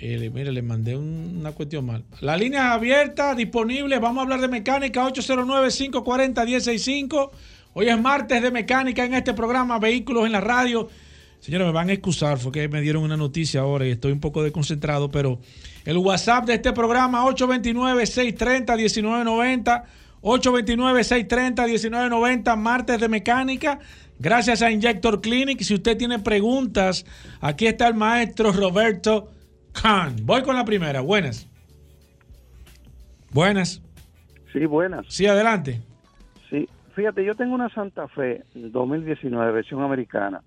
eh, mire, le mandé un- una cuestión mal. La línea es abierta, disponible. Vamos a hablar de mecánica 809-540-165. Hoy es martes de mecánica en este programa Vehículos en la Radio. Señores, me van a excusar, fue que me dieron una noticia ahora y estoy un poco desconcentrado, pero el WhatsApp de este programa 829-630-1990. 829-630-1990, martes de mecánica. Gracias a Injector Clinic. Si usted tiene preguntas, aquí está el maestro Roberto Khan. Voy con la primera. Buenas. Buenas. Sí, buenas. Sí, adelante. Sí, fíjate, yo tengo una Santa Fe 2019, versión americana.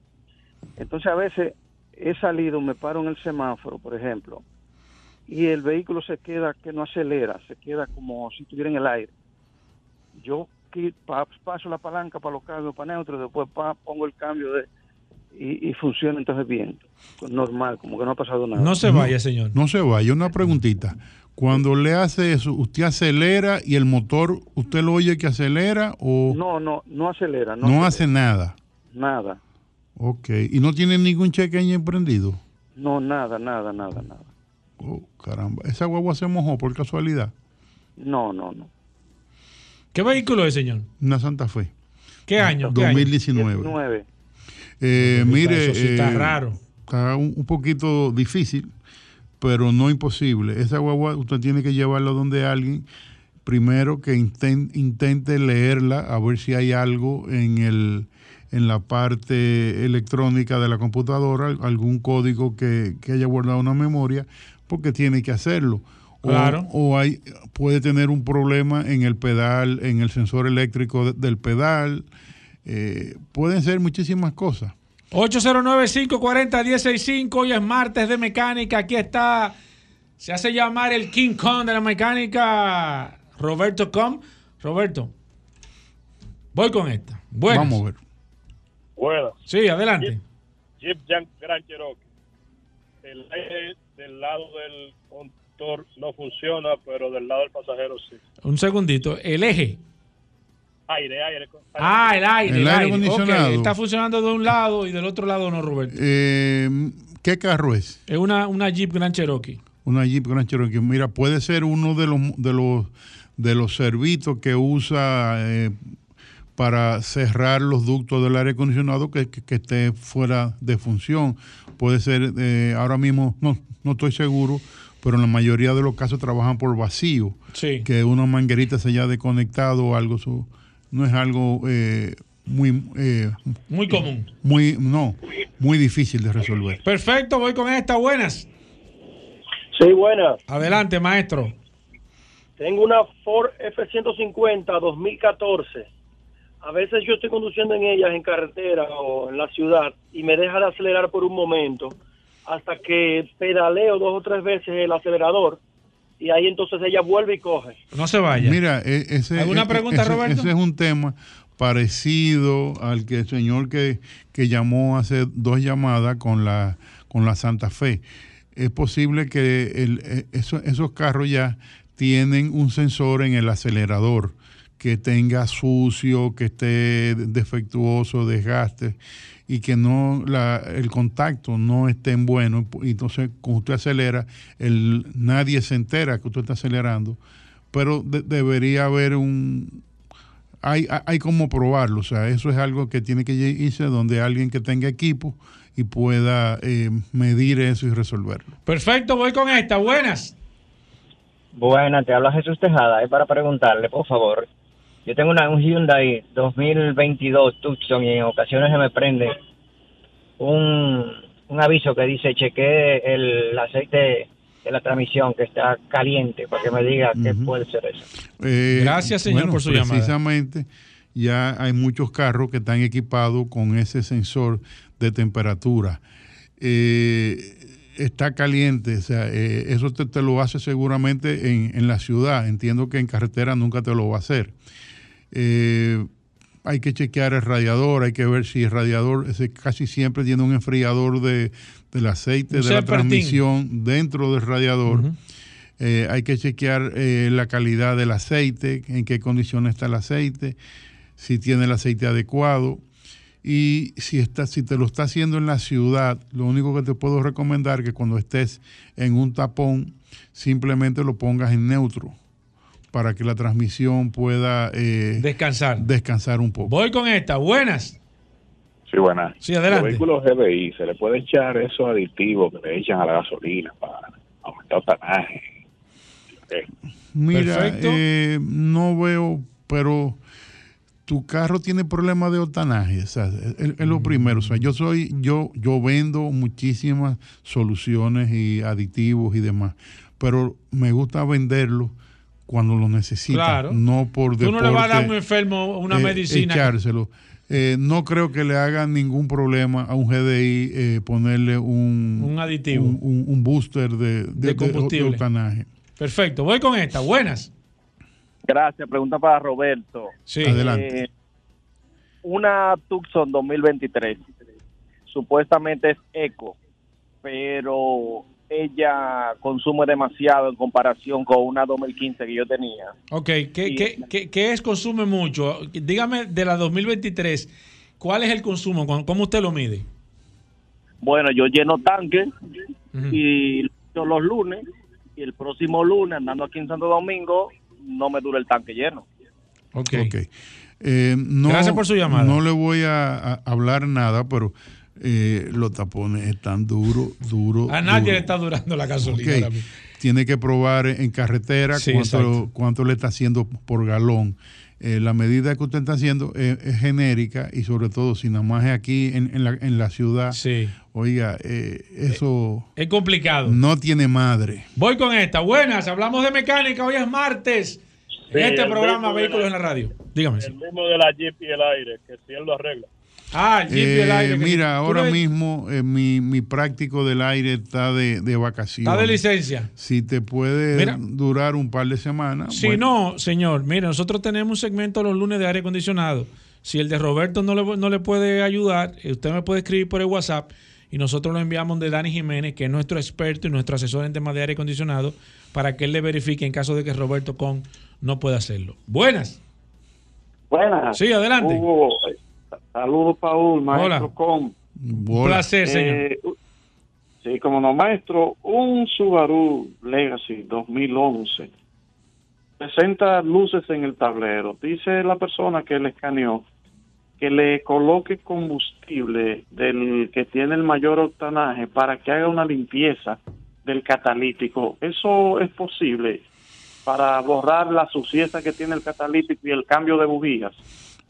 Entonces a veces he salido, me paro en el semáforo, por ejemplo, y el vehículo se queda, que no acelera, se queda como si estuviera en el aire. Yo paso la palanca para los cambios para neutro, después pa- pongo el cambio de y, y funciona entonces bien, normal, como que no ha pasado nada. No se vaya, señor. No se vaya. Una preguntita. Cuando le hace eso, ¿usted acelera y el motor, usted lo oye que acelera o No, no, no acelera, no, no acelera, hace nada? nada, Ok. ¿Y no tiene ningún chequeño prendido? no, nada, nada, nada, nada. Oh, caramba. ¿Esa guagua se mojó por casualidad? No, no, no. ¿Qué vehículo es, señor? Una Santa Fe. ¿Qué año? ¿Qué año? 2019. 19. Eh, mire, Eso sí está eh, raro. Está un, un poquito difícil, pero no imposible. Esa guagua usted tiene que llevarla donde alguien, primero que inten- intente leerla, a ver si hay algo en el en la parte electrónica de la computadora, algún código que, que haya guardado una memoria, porque tiene que hacerlo. O- Claro. O, hay, puede tener un problema en el pedal, en el sensor eléctrico de- del pedal. Eh, pueden ser muchísimas cosas. 809-540-165. Hoy es martes de mecánica. Aquí está. Se hace llamar el King Kong de la mecánica. Roberto Com. Roberto. Voy con esta. Buenas. Vamos a ver. Buenas. Sí, adelante. Jeep Jan- Grand Cherokee. El aire del lado del conductor no funciona, pero del lado del pasajero sí. Un segundito. El eje. Aire, aire. Ah, el aire. El El, aire acondicionado. Está funcionando de un lado y del otro lado no, Roberto. Eh, ¿Qué carro es? Es una, una Jeep Grand Cherokee. Una Jeep Grand Cherokee. Mira, puede ser uno de los de los de los servitos que usa eh, para cerrar los ductos del aire acondicionado que, que- que esté fuera de función. Puede ser, eh, ahora mismo, no, no estoy seguro, pero en la mayoría de los casos trabajan por vacío. Sí. Que una manguerita se haya desconectado o algo. eso no es algo eh, muy, eh, Muy común. muy, no, muy difícil de resolver. Perfecto, voy con esta. Buenas. Sí, buenas. Adelante, maestro. Tengo una Ford F-150 2014. A veces yo estoy conduciendo en ellas en carretera o en la ciudad y me deja de acelerar por un momento hasta que pedaleo dos o tres veces el acelerador y ahí entonces ella vuelve y coge. No se vaya. Mira, e- ese, ¿Alguna e- pregunta, ese- Roberto? Ese es un tema parecido al que el señor que, que llamó hace dos llamadas con la, con la Santa Fe. Es posible que el- e- eso- esos carros ya tienen un sensor en el acelerador que tenga sucio, que esté defectuoso, desgaste y que no la, el contacto no esté en bueno. Y Entonces, cuando usted acelera, el, nadie se entera que usted está acelerando, pero de- debería haber un... Hay, hay- como probarlo, o sea, eso es algo que tiene que irse donde alguien que tenga equipo y pueda eh, medir eso y resolverlo. Perfecto, voy con esta. Buenas. Buena, te habla Jesús Tejada. Es para preguntarle, por favor. Yo tengo una, un Hyundai 2022 Tucson y en ocasiones se me prende un, un aviso que dice cheque el aceite de la transmisión que está caliente para que me diga qué puede ser eso. Eh, Gracias, señor, por su llamada. Precisamente, ya hay muchos carros que están equipados con ese sensor de temperatura. Eh, está caliente, o sea, eh, eso te, te lo hace seguramente en, en la ciudad. Entiendo que en carretera nunca te lo va a hacer. Eh, hay que chequear el radiador, hay que ver si el radiador ese casi siempre tiene un enfriador de, del aceite Un de la transmisión dentro del radiador. Eh, hay que chequear eh, la calidad del aceite, en qué condiciones está el aceite, si tiene el aceite adecuado. Y si, está, si te lo está haciendo en la ciudad, lo único que te puedo recomendar es que cuando estés en un tapón, simplemente lo pongas en neutro para que la transmisión pueda eh, descansar. descansar un poco. Voy con esta. Buenas. Sí, buenas. Sí, adelante. Los vehículos GBI, ¿se le puede echar esos aditivos que le echan a la gasolina para aumentar el tanaje? Eh, Mira, eh, no veo, pero tu carro tiene problemas de octanaje, o sea, es, es lo primero. O sea, yo soy, yo, yo vendo muchísimas soluciones y aditivos y demás, pero me gusta venderlo cuando lo necesita, Claro. no por Tú no le vas a dar a un deporte, enfermo una eh, medicina. echárselo. Eh, no creo que le haga ningún problema a un GDI eh, ponerle un, Un aditivo. un, un- un booster de, de, De combustible. Perfecto. Voy con esta. Buenas. Gracias. Pregunta para Roberto. Sí. Adelante. Eh, una Tucson 2023 supuestamente es eco, pero ella consume demasiado en comparación con una 2015 que yo tenía. Ok. ¿Qué, qué, qué- qué es consume mucho? Dígame de la 2023. ¿Cuál es el consumo? ¿Cómo usted lo mide? Bueno, yo lleno tanque y yo los lunes y el próximo lunes andando aquí en Santo Domingo no me dura el tanque lleno. Ok. Eh, no, Gracias por su llamada. No le voy a, a hablar nada, pero eh, los tapones están duros, duros. A nadie le está durando la gasolina. Ok. ahora mismo. Tiene que probar en carretera Sí, cuánto, cuánto le está haciendo por galón. Eh, la medida que usted está haciendo es, es genérica y sobre todo si nada más es aquí en, en la, en la ciudad, oiga, eh, eso Es complicado. no tiene madre. Voy con esta. Buenas. Hablamos de mecánica. Hoy es martes. Sí, en este programa Vehículos la- en la Radio. Dígame. El mismo de la Jeep y el aire, que si él lo arregla. Ah, el Jeep y el Eh, aire. que- mira, ¿Tú ahora mismo eh, mi, mi práctico del aire está de, de vacaciones. Está de licencia. Si te puede Mira. durar un par de semanas. Si bueno, no, señor, mire, nosotros tenemos un segmento los lunes de aire acondicionado. Si el de Roberto no le, no le puede ayudar, eh, usted me puede escribir por el WhatsApp y nosotros lo enviamos de Dani Jiménez, que es nuestro experto y nuestro asesor en temas de aire acondicionado, para que él le verifique en caso de que Roberto Con no pueda hacerlo. Buenas. Buenas. Sí, adelante. Saludos, Paul, maestro Hola. con. Un placer, señor. Eh, u- sí, como no, maestro, un Subaru Legacy 2011 presenta luces en el tablero. Dice la persona que le escaneó que le coloque combustible del que tiene el mayor octanaje para que haga una limpieza del catalítico. ¿Eso es posible para borrar la suciedad que tiene el catalítico y el cambio de bujías?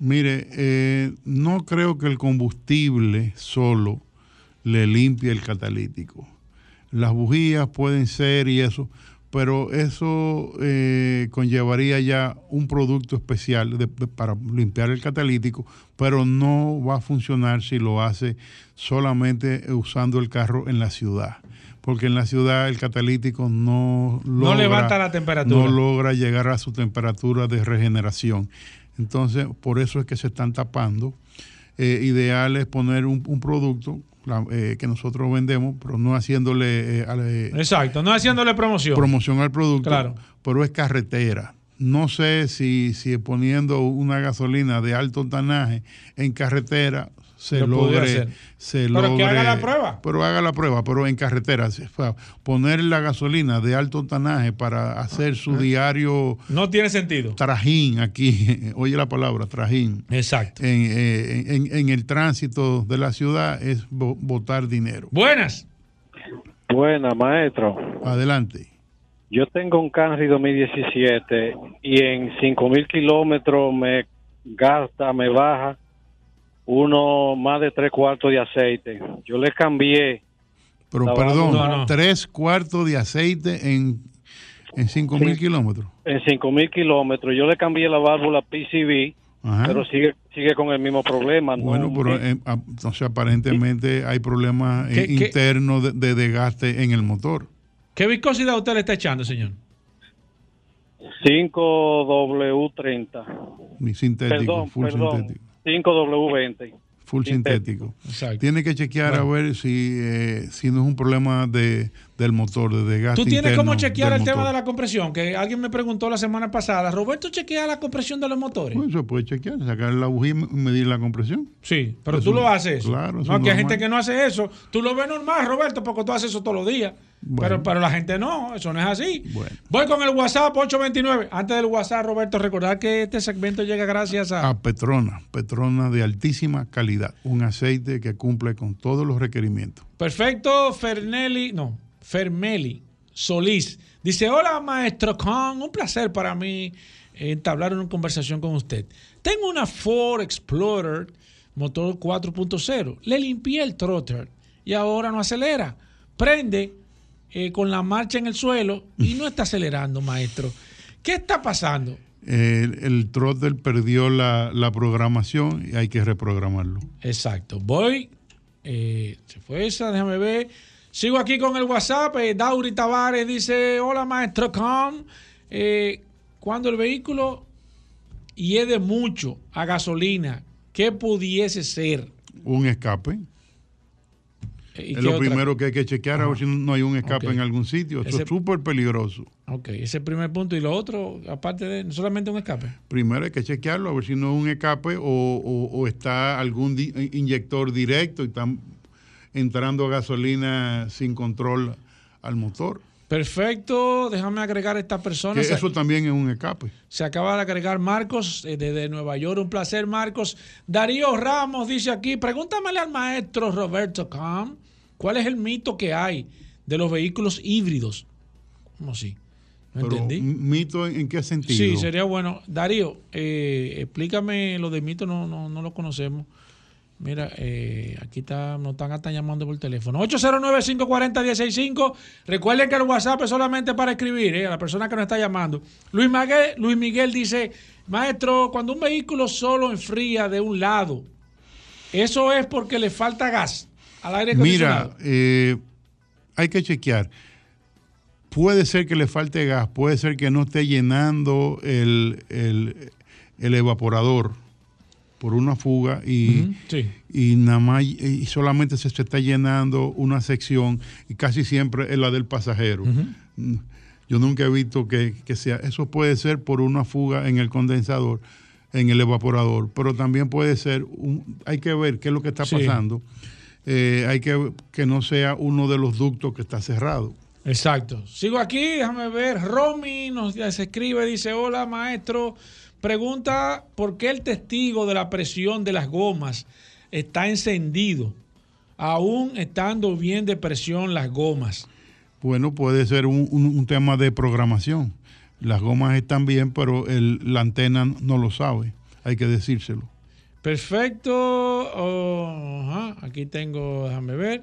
Mire, eh, no creo que el combustible solo le limpie el catalítico. Las bujías pueden ser y eso, pero eso eh, conllevaría ya un producto especial de- de- para limpiar el catalítico, pero no va a funcionar si lo hace solamente usando el carro en la ciudad. Porque en la ciudad el catalítico no logra, levanta la temperatura. no logra llegar a su temperatura de regeneración. Entonces, por eso es que se están tapando. Eh, ideal es poner un, un producto la- eh, que nosotros vendemos, pero no haciéndole eh, eh, Exacto, no haciéndole promoción. promoción al producto, Claro. pero es carretera. No sé si, si poniendo una gasolina de alto octanaje en carretera se Lo logre, hacer. se Pero que logre- haga la prueba. Pero haga la prueba, pero en carretera. Poner la gasolina de alto octanaje para hacer su diario No tiene sentido. trajín aquí, oye la palabra, trajín. Exacto. En, eh, en- en el tránsito de la ciudad es bo- botar dinero. Buenas. Buena, maestro. Adelante. Yo tengo un Camry 2017 y en 5000 kilómetros me gasta, me baja uno más de tres cuartos de aceite. Yo le cambié. Pero perdón, tres cuartos de aceite en, en cinco mil kilómetros. En 5000 kilómetros. Yo le cambié la válvula PCB, Ajá. pero sigue sigue con el mismo problema. no- Bueno, pero eh, ah, entonces aparentemente hay problemas eh, ¿Qué- qué? internos de, de desgaste en el motor. ¿Qué viscosidad usted le está echando, señor? 5W30. Ni sintético, Perdón, full perdón. sintético. 5W20. Full sintético. Exacto. Tiene que chequear a ver si, eh, si no es un problema de del motor de desgaste. Tú tienes cómo chequear el tema de la compresión, que alguien me preguntó la semana pasada. Roberto chequea la compresión de los motores. Pues se puede chequear, sacar la bujía y medir la compresión. Sí, pero Eso- tú lo haces. Claro, eso no, que hay gente que no hace eso. Tú lo ves normal, Roberto, porque tú haces eso todos los días. Pero, pero la gente no, eso no es así. Voy con el WhatsApp 829. Antes del WhatsApp, Roberto, recordar que este segmento llega gracias a... A Petrona, Petrona de altísima calidad, un aceite que cumple con todos los requerimientos. Perfecto, Fernelli, no, Fermeli Solís. Dice, hola maestro Con, un placer para mí eh, entablar una conversación con usted. Tengo una Ford Explorer motor 4.0. Le limpié el trotter y ahora no acelera. Prende eh, con la marcha en el suelo y no está acelerando, maestro. ¿Qué está pasando? El, el throttle perdió la, la programación y hay que reprogramarlo. Exacto. Voy. eh, se fue esa, déjame ver. Sigo aquí con el WhatsApp. eh, Dauri Tavares dice: Hola, maestro Com. Eh, cuando el vehículo hiede mucho a gasolina, ¿qué pudiese ser? Un escape. ¿Y Es lo otra? primero que hay que chequear a ver si no hay un escape en algún sitio. Eso Ese- es súper peligroso. Ok, ese es el primer punto. Y lo otro, aparte de solamente un escape. Primero hay que chequearlo a ver si no es un escape o, o- o está algún di- inyector directo y están entrando gasolina sin control al motor. Perfecto. Déjame agregar a esta persona. Que eso también es un escape. Se acaba de agregar Marcos eh, desde Nueva York. Un placer, Marcos. Darío Ramos dice aquí: pregúntamele al maestro Roberto Cam cuál es el mito que hay de los vehículos híbridos. ¿Cómo así? No Pero, entendí. ¿m- ¿Mito en en qué sentido? Sí, sería bueno. Darío, eh, explícame lo de mito, no, no, no lo conocemos. Mira, eh, aquí está, nos están hasta llamando por teléfono. 809-540-165. Recuerden que el WhatsApp es solamente para escribir, eh, a la persona que nos está llamando. Luis Miguel, Luis Miguel dice, maestro, cuando un vehículo solo enfría de un lado, eso es porque le falta gas al aire acondicionado. Mira, eh, hay que chequear. Puede ser que le falte gas, puede ser que no esté llenando el, el- el evaporador por una fuga y, sí. y nada más y solamente se, se está llenando una sección y casi siempre es la del pasajero. Mm, Yo nunca he visto que, que sea, eso puede ser por una fuga en el condensador, en el evaporador, pero también puede ser, un- hay que ver qué es lo que está Sí. pasando. Eh, hay que que no sea uno de los ductos que está cerrado. Exacto. Sigo aquí, déjame ver. Romy nos escribe, dice, hola maestro, pregunta por qué el testigo de la presión de las gomas está encendido, aún estando bien de presión las gomas. Bueno, puede ser un, un- un tema de programación. Las gomas están bien, pero el- la antena no lo sabe. Hay que decírselo. Perfecto. Oh, ajá, Aquí tengo, déjame ver.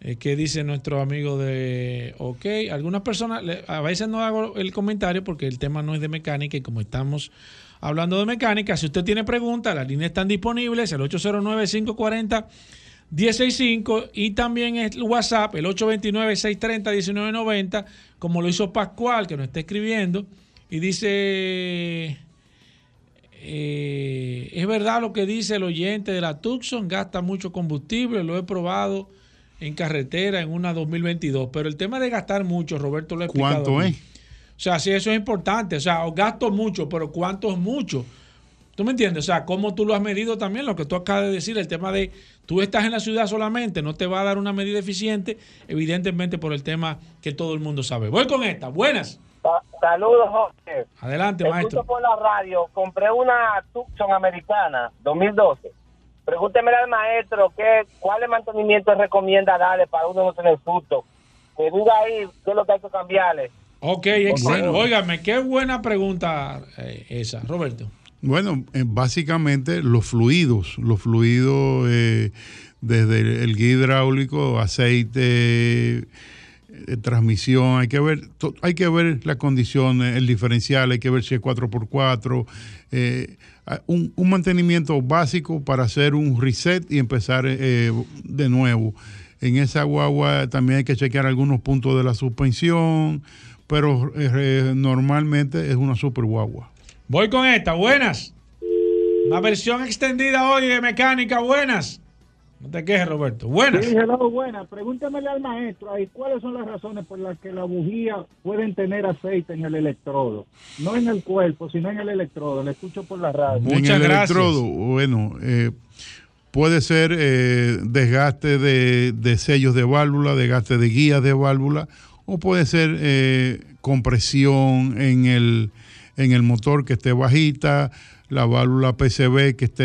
eh, ¿Qué dice nuestro amigo de OK? Algunas personas, a veces no hago el comentario porque el tema no es de mecánica y como estamos hablando de mecánica, si usted tiene preguntas, las líneas están disponibles, el 809-540-165 y también el WhatsApp, el 829-630-1990, como lo hizo Pascual, que nos está escribiendo, y dice... Eh, es verdad lo que dice el oyente de la Tucson, gasta mucho combustible, lo he probado en carretera en una 2022, pero el tema de gastar mucho, Roberto lo ha explicado. ¿Cuánto es? O sea, sí, eso es importante, o sea, gasto mucho, pero ¿cuánto es mucho? ¿Tú me entiendes? O sea, ¿cómo tú lo has medido también? Lo que tú acabas de decir, el tema de tú estás en la ciudad solamente, no te va a dar una medida eficiente, evidentemente por el tema que todo el mundo sabe. Voy con esta, buenas. Sa- Saludos, Jorge. Adelante, Te maestro. por la radio. Compré una Tucson americana 2012. Pregúnteme al maestro qué, cuáles mantenimientos recomienda darle para uno no tener susto. Que diga ahí qué es lo que hay que cambiarle. Ok, excelente. Óigame, qué buena pregunta eh, esa, Roberto. Bueno, eh, básicamente los fluidos, los fluidos eh, desde el, guía hidráulico, aceite, eh, transmisión, hay que ver, hay que ver las condiciones, el diferencial, hay que ver si es 4x4, eh, a- un, un mantenimiento básico para hacer un reset y empezar eh, de nuevo. En esa guagua también hay que chequear algunos puntos de la suspensión, pero eh, normalmente es una super guagua. Voy con esta, buenas. Una versión extendida hoy de mecánica, buenas. No te quejes, Roberto. Buenas. Sí, hello, buenas. Pregúntamele al maestro ahí cuáles son las razones por las que las bujías pueden tener aceite en el electrodo. No en el cuerpo, sino en el electrodo. Le escucho por la radio. en el electrodo, bueno, eh, puede ser eh, desgaste de, de sellos de válvula, desgaste de guías de válvula, o puede ser eh, compresión en el, en el motor que esté bajita, la válvula PCB que esté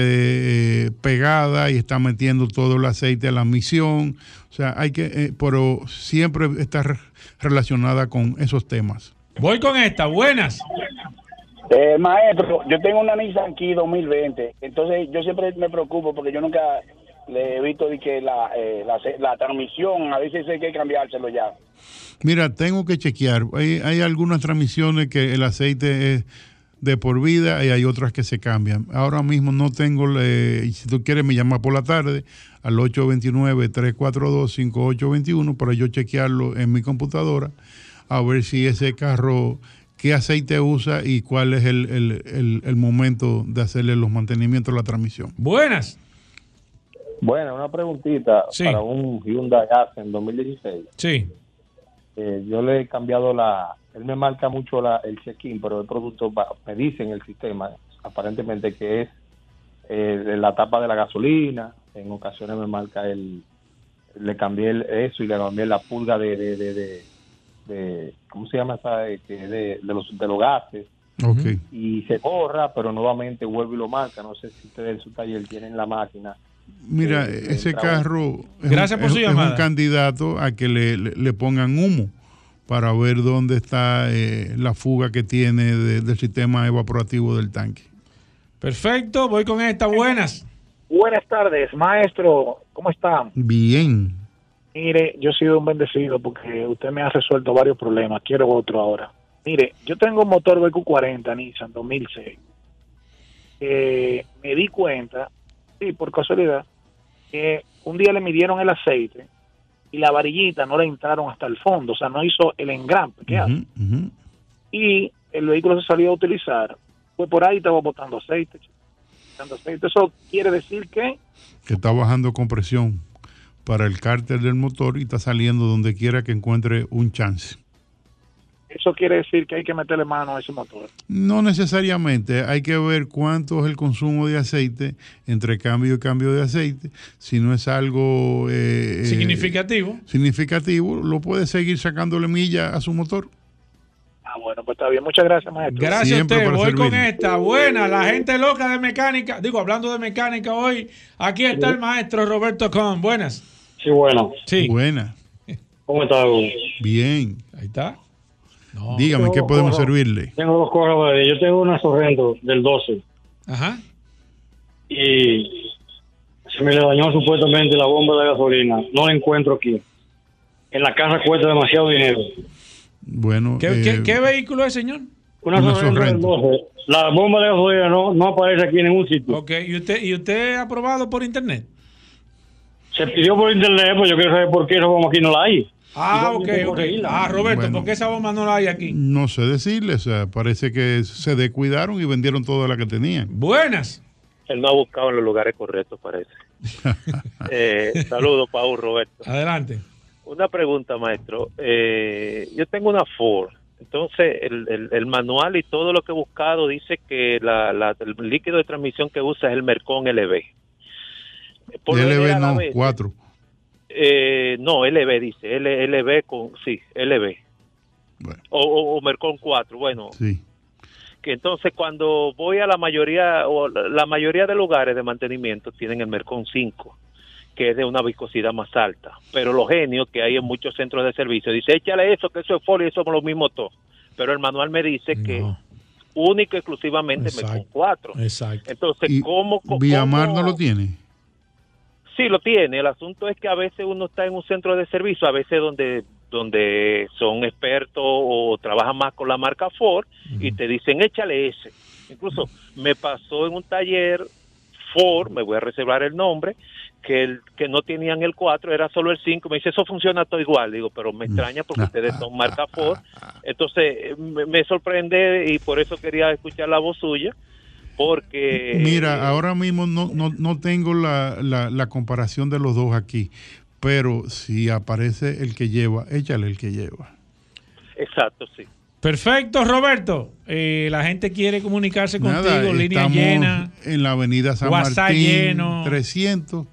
eh, pegada y está metiendo todo el aceite a la misión. O sea, hay que, eh, pero siempre está re- relacionada con esos temas. Voy con esta, buenas. Eh, maestro, yo tengo una Nissan Key 2020, entonces yo siempre me preocupo porque yo nunca le he visto de que la, eh, la, la transmisión, a veces hay que cambiárselo ya. Mira, tengo que chequear. Hay, hay algunas transmisiones que el aceite es de por vida y hay otras que se cambian. Ahora mismo no tengo, eh, si tú quieres me llama por la tarde al 829-342-5821 para yo chequearlo en mi computadora a ver si ese carro, qué aceite usa y cuál es el, el- el- el momento de hacerle los mantenimientos a la transmisión. Buenas. Bueno, una preguntita para un Hyundai Accent 2016. Sí. Eh, yo le he cambiado la... Él me marca mucho la, el check-in, pero el producto va- me dice en el sistema, aparentemente que es eh, la tapa de la gasolina. En ocasiones me marca el... Le cambié el- eso y le cambié la pulga de... de, de, de- de- ¿Cómo se llama esa? eh, de, de los, de los gases. Ok. Y se borra, pero nuevamente vuelve y lo marca. No sé si ustedes en su taller tienen la máquina. Mira, Eh, ese carro es, Gracias un, por su es- es llamada. un candidato a que le, le- le pongan humo para ver dónde está eh, la fuga que tiene de- del sistema evaporativo del tanque. Perfecto, voy con esta, buenas. Buenas tardes, maestro. ¿Cómo está? Bien. Mire, yo he sido un bendecido porque usted me ha resuelto varios problemas. Quiero otro ahora. Mire, yo tengo un motor BQ40 Nissan 2006. Eh, me di cuenta, sí, por casualidad, que un día le midieron el aceite y la varillita no le entraron hasta el fondo, o sea, no hizo el engrampe que hace. Y el vehículo se salió a utilizar, pues por ahí estaba botando aceite. botando aceite. Eso quiere decir que Que está bajando compresión para el cárter del motor y está saliendo donde quiera que encuentre un chance. Eso quiere decir que hay que meterle mano a ese motor. No necesariamente, hay que ver cuánto es el consumo de aceite entre cambio y cambio de aceite. Si no es algo eh, eh, Significativo. significativo, lo puede seguir sacándole milla a su motor. Ah, bueno, pues está bien. Muchas gracias, maestro. Gracias Siempre a usted. Voy con esta. Buena, la gente loca de mecánica. Digo, hablando de mecánica hoy, aquí está el maestro Roberto Con. Buenas. Sí, bueno. Sí. Buena. ¿Cómo está? Bien. Ahí está. Dígame, ¿qué podemos servirle? Tengo dos cosas. Yo tengo una Sorrento del 12 Ajá. y se me le dañó supuestamente la bomba de gasolina. No la encuentro aquí. En la casa cuesta demasiado dinero. Bueno, ¿Qué, eh, qué- qué vehículo es, señor? Una, Una Sorrento, del Sorrento. 12. La bomba de gasolina no, no aparece aquí en ningún sitio. Ok, ¿y usted, ¿y usted ha probado por internet? Se pidió por internet, pues yo quiero saber por qué esa bomba aquí no la hay. Ah, ¿Y ok, ok. Ah, Roberto, Bueno. ¿por qué esa bomba no la hay aquí? no sé decirle, o sea, parece que se descuidaron y vendieron toda la que tenían. Buenas. Él no ha buscado en los lugares correctos, parece. Eh, saludos, Paul Roberto. Adelante. Una pregunta, maestro. Eh, yo tengo una Ford. Entonces, el, el- el manual y todo lo que he buscado dice que la, la- el líquido de transmisión que usa es el Mercon LB. Por LB no, veces- cuatro. Eh, no, LB dice. L, LB con. Sí, LB. O, o, o Mercon 4. Bueno, Sí. que entonces cuando voy a la mayoría o la la mayoría de lugares de mantenimiento tienen el Mercon 5 que es de una viscosidad más alta pero los genios que hay en muchos centros de servicio dice échale eso que eso es folio y eso es lo mismo todo pero el manual me dice que único y exclusivamente Mercon 4 Exacto. entonces cómo, cómo Viamar no lo tiene. Sí, lo tiene. El asunto es que a veces uno está en un centro de servicio, a veces donde donde son expertos o trabajan más con la marca Ford y te dicen échale ese. Incluso me pasó en un taller Ford, me voy a reservar el nombre, que el, que no tenían el 4, era solo el 5. Me dice, eso funciona todo igual. Digo, pero me extraña porque ustedes son marca Ford. Entonces, me, me sorprende y por eso quería escuchar la voz suya. Porque... Mira, ahora mismo no, no, no tengo la, la, la comparación de los dos aquí, pero si aparece el que lleva, échale el que lleva. Exacto, sí. Perfecto, Roberto. Eh, la gente quiere comunicarse contigo, Nada, línea llena. en la avenida San WhatsApp Martín lleno. 300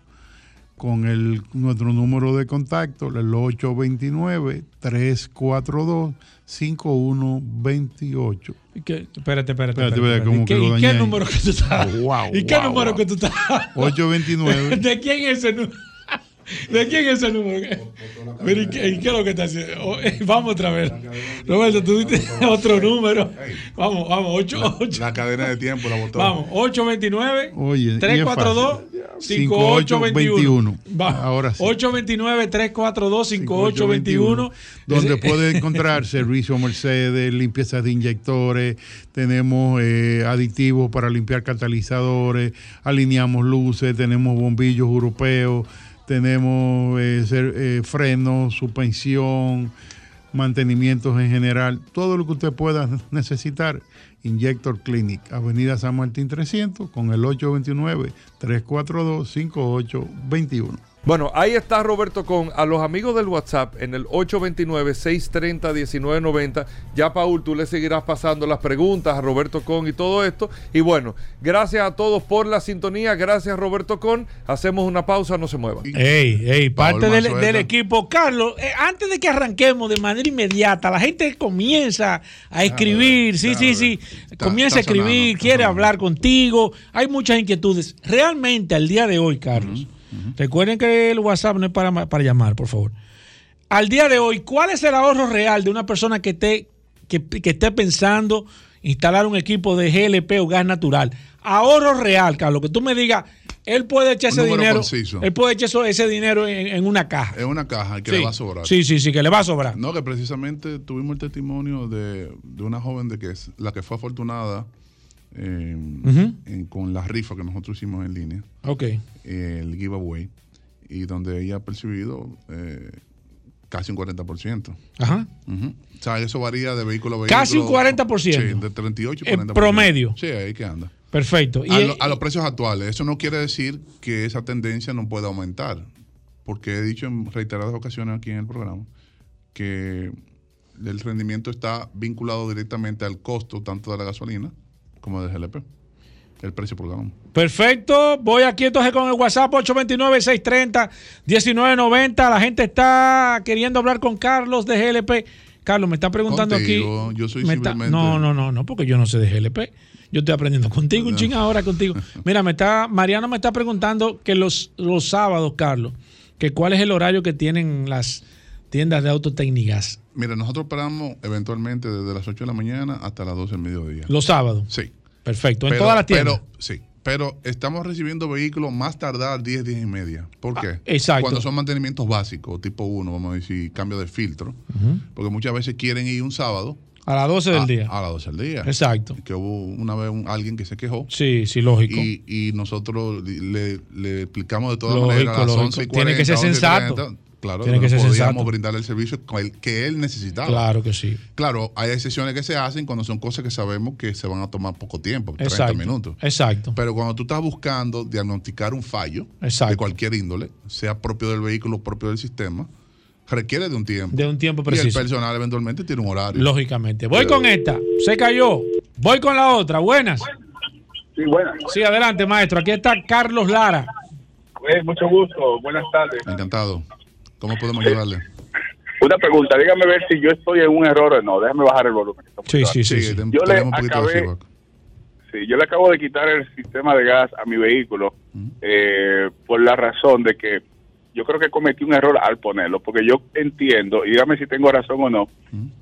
con el nuestro número de contacto el 829 342 5128. ¿Y qué? Espérate, espérate. Espérate, espérate, ¿Y qué, que y qué ahí. número que tú estás? Wow, ¿Y qué wow, número wow. que tú estás? 829. ¿De quién es ese número? ¿De quién es ese número? Mira, ¿y qué, y qué es lo que está haciendo? Oh, eh, vamos otra vez. Roberto, tú diste otro número. Vamos, vamos, 8, La cadena de tiempo la botó. Vamos, 829 Oye, y es 342 fácil. 5821. 5821. Ahora sí. 829 342 5821. donde puede encontrar servicio Mercedes, limpieza de inyectores, tenemos eh, aditivos para limpiar catalizadores, alineamos luces, tenemos bombillos europeos, tenemos eh, ser- eh, frenos, suspensión, mantenimientos en general, todo lo que usted pueda necesitar. Injector Clinic, Avenida San Martín 300, con el 829-342-5821. Bueno, ahí está Roberto con a los amigos del WhatsApp en el 829-630-1990. Ya, Paul, tú le seguirás pasando las preguntas a Roberto Con y todo esto. Y bueno, gracias a todos por la sintonía. Gracias, Roberto Con. Hacemos una pausa, no se muevan. Ey, ey, parte del, equipo. Carlos, eh, antes de que arranquemos de manera inmediata, la gente comienza a escribir, sí, sí, sí, comienza está a escribir, sonando, quiere hablar contigo, hay muchas inquietudes. Realmente, al día de hoy, Carlos, recuerden que el WhatsApp no es para, para llamar, por favor. Al día de hoy, ¿cuál es el ahorro real de una persona que esté, que, que esté pensando instalar un equipo de GLP o gas natural? Ahorro real, Carlos, que tú me digas, él puede echar ese dinero, conciso. él puede echar ese dinero en, en una caja. Es una caja que Sí. le va a sobrar. Sí, sí, sí, que le va a sobrar. No, que precisamente tuvimos el testimonio de, de una joven de que es la que fue afortunada eh, en- con la rifa que nosotros hicimos en línea, Ok. el giveaway, y donde ella ha percibido eh, casi un 40%. Ajá. Ujú. O sea, eso varía de vehículo a vehículo. Casi un 40%. Sí, de 38 y En 40%. promedio. Sí, ahí que anda. Perfecto. Y, a, lo- a los precios actuales. Eso no quiere decir que esa tendencia no pueda aumentar, porque he dicho en reiteradas ocasiones aquí en el programa que el rendimiento está vinculado directamente al costo tanto de la gasolina como del GLP, el precio por galón. Perfecto. Voy aquí entonces con el WhatsApp 829-630-1990. La gente está queriendo hablar con Carlos de GLP. Carlos, me está preguntando Contigo, aquí. yo soy está- No, no, no, no, porque yo no sé de GLP. Yo estoy aprendiendo contigo, un ching ahora contigo. Mira, me está, Mariano me está preguntando que los, los sábados, Carlos, que cuál es el horario que tienen las tiendas de autotécnicas. Mira, nosotros operamos eventualmente desde las 8 de la mañana hasta las 12 del mediodía. Los sábados. Sí. Perfecto. En todas las tiendas. Pero, sí. Pero estamos recibiendo vehículos más tardar 10, 10 y media. ¿Por qué? Ah, exacto. Cuando son mantenimientos básicos, tipo 1, vamos a decir, cambio de filtro. Porque muchas veces quieren ir un sábado. A las 12 del a- día. A las 12 del día. Exacto. Que hubo una vez un- alguien que se quejó. Sí, sí, lógico. Y, y nosotros le, le explicamos de todas Lógico, maneras a las lógico. 11 y Tiene que ser 11 y sensato. 30, Claro, Tiene que ser podíamos sensato. brindarle el servicio con el que él necesitaba. Claro que sí. Claro, hay excepciones que se hacen cuando son cosas que sabemos que se van a tomar poco tiempo, 30 Exacto. minutos. Exacto. Pero cuando tú estás buscando diagnosticar un fallo Exacto. de cualquier índole, sea propio del vehículo, propio del sistema, requiere de un tiempo. De un tiempo Y el preciso. personal eventualmente tiene un horario. Lógicamente. Voy con esta. Se cayó. Voy con la otra. Buenas. Sí, buenas. Sí, adelante, maestro. Aquí está Carlos Lara. Eh, mucho gusto, buenas tardes. Encantado. ¿Cómo podemos ayudarle? Una pregunta, dígame ver si yo estoy en un error o no. Déjame bajar el volumen. Sí, sí, sí. sí. Yo le acabé, sí, yo le acabo de quitar el sistema de gas a mi vehículo eh, por la razón de que yo creo que cometí un error al ponerlo, porque yo entiendo, y dígame si tengo razón o no,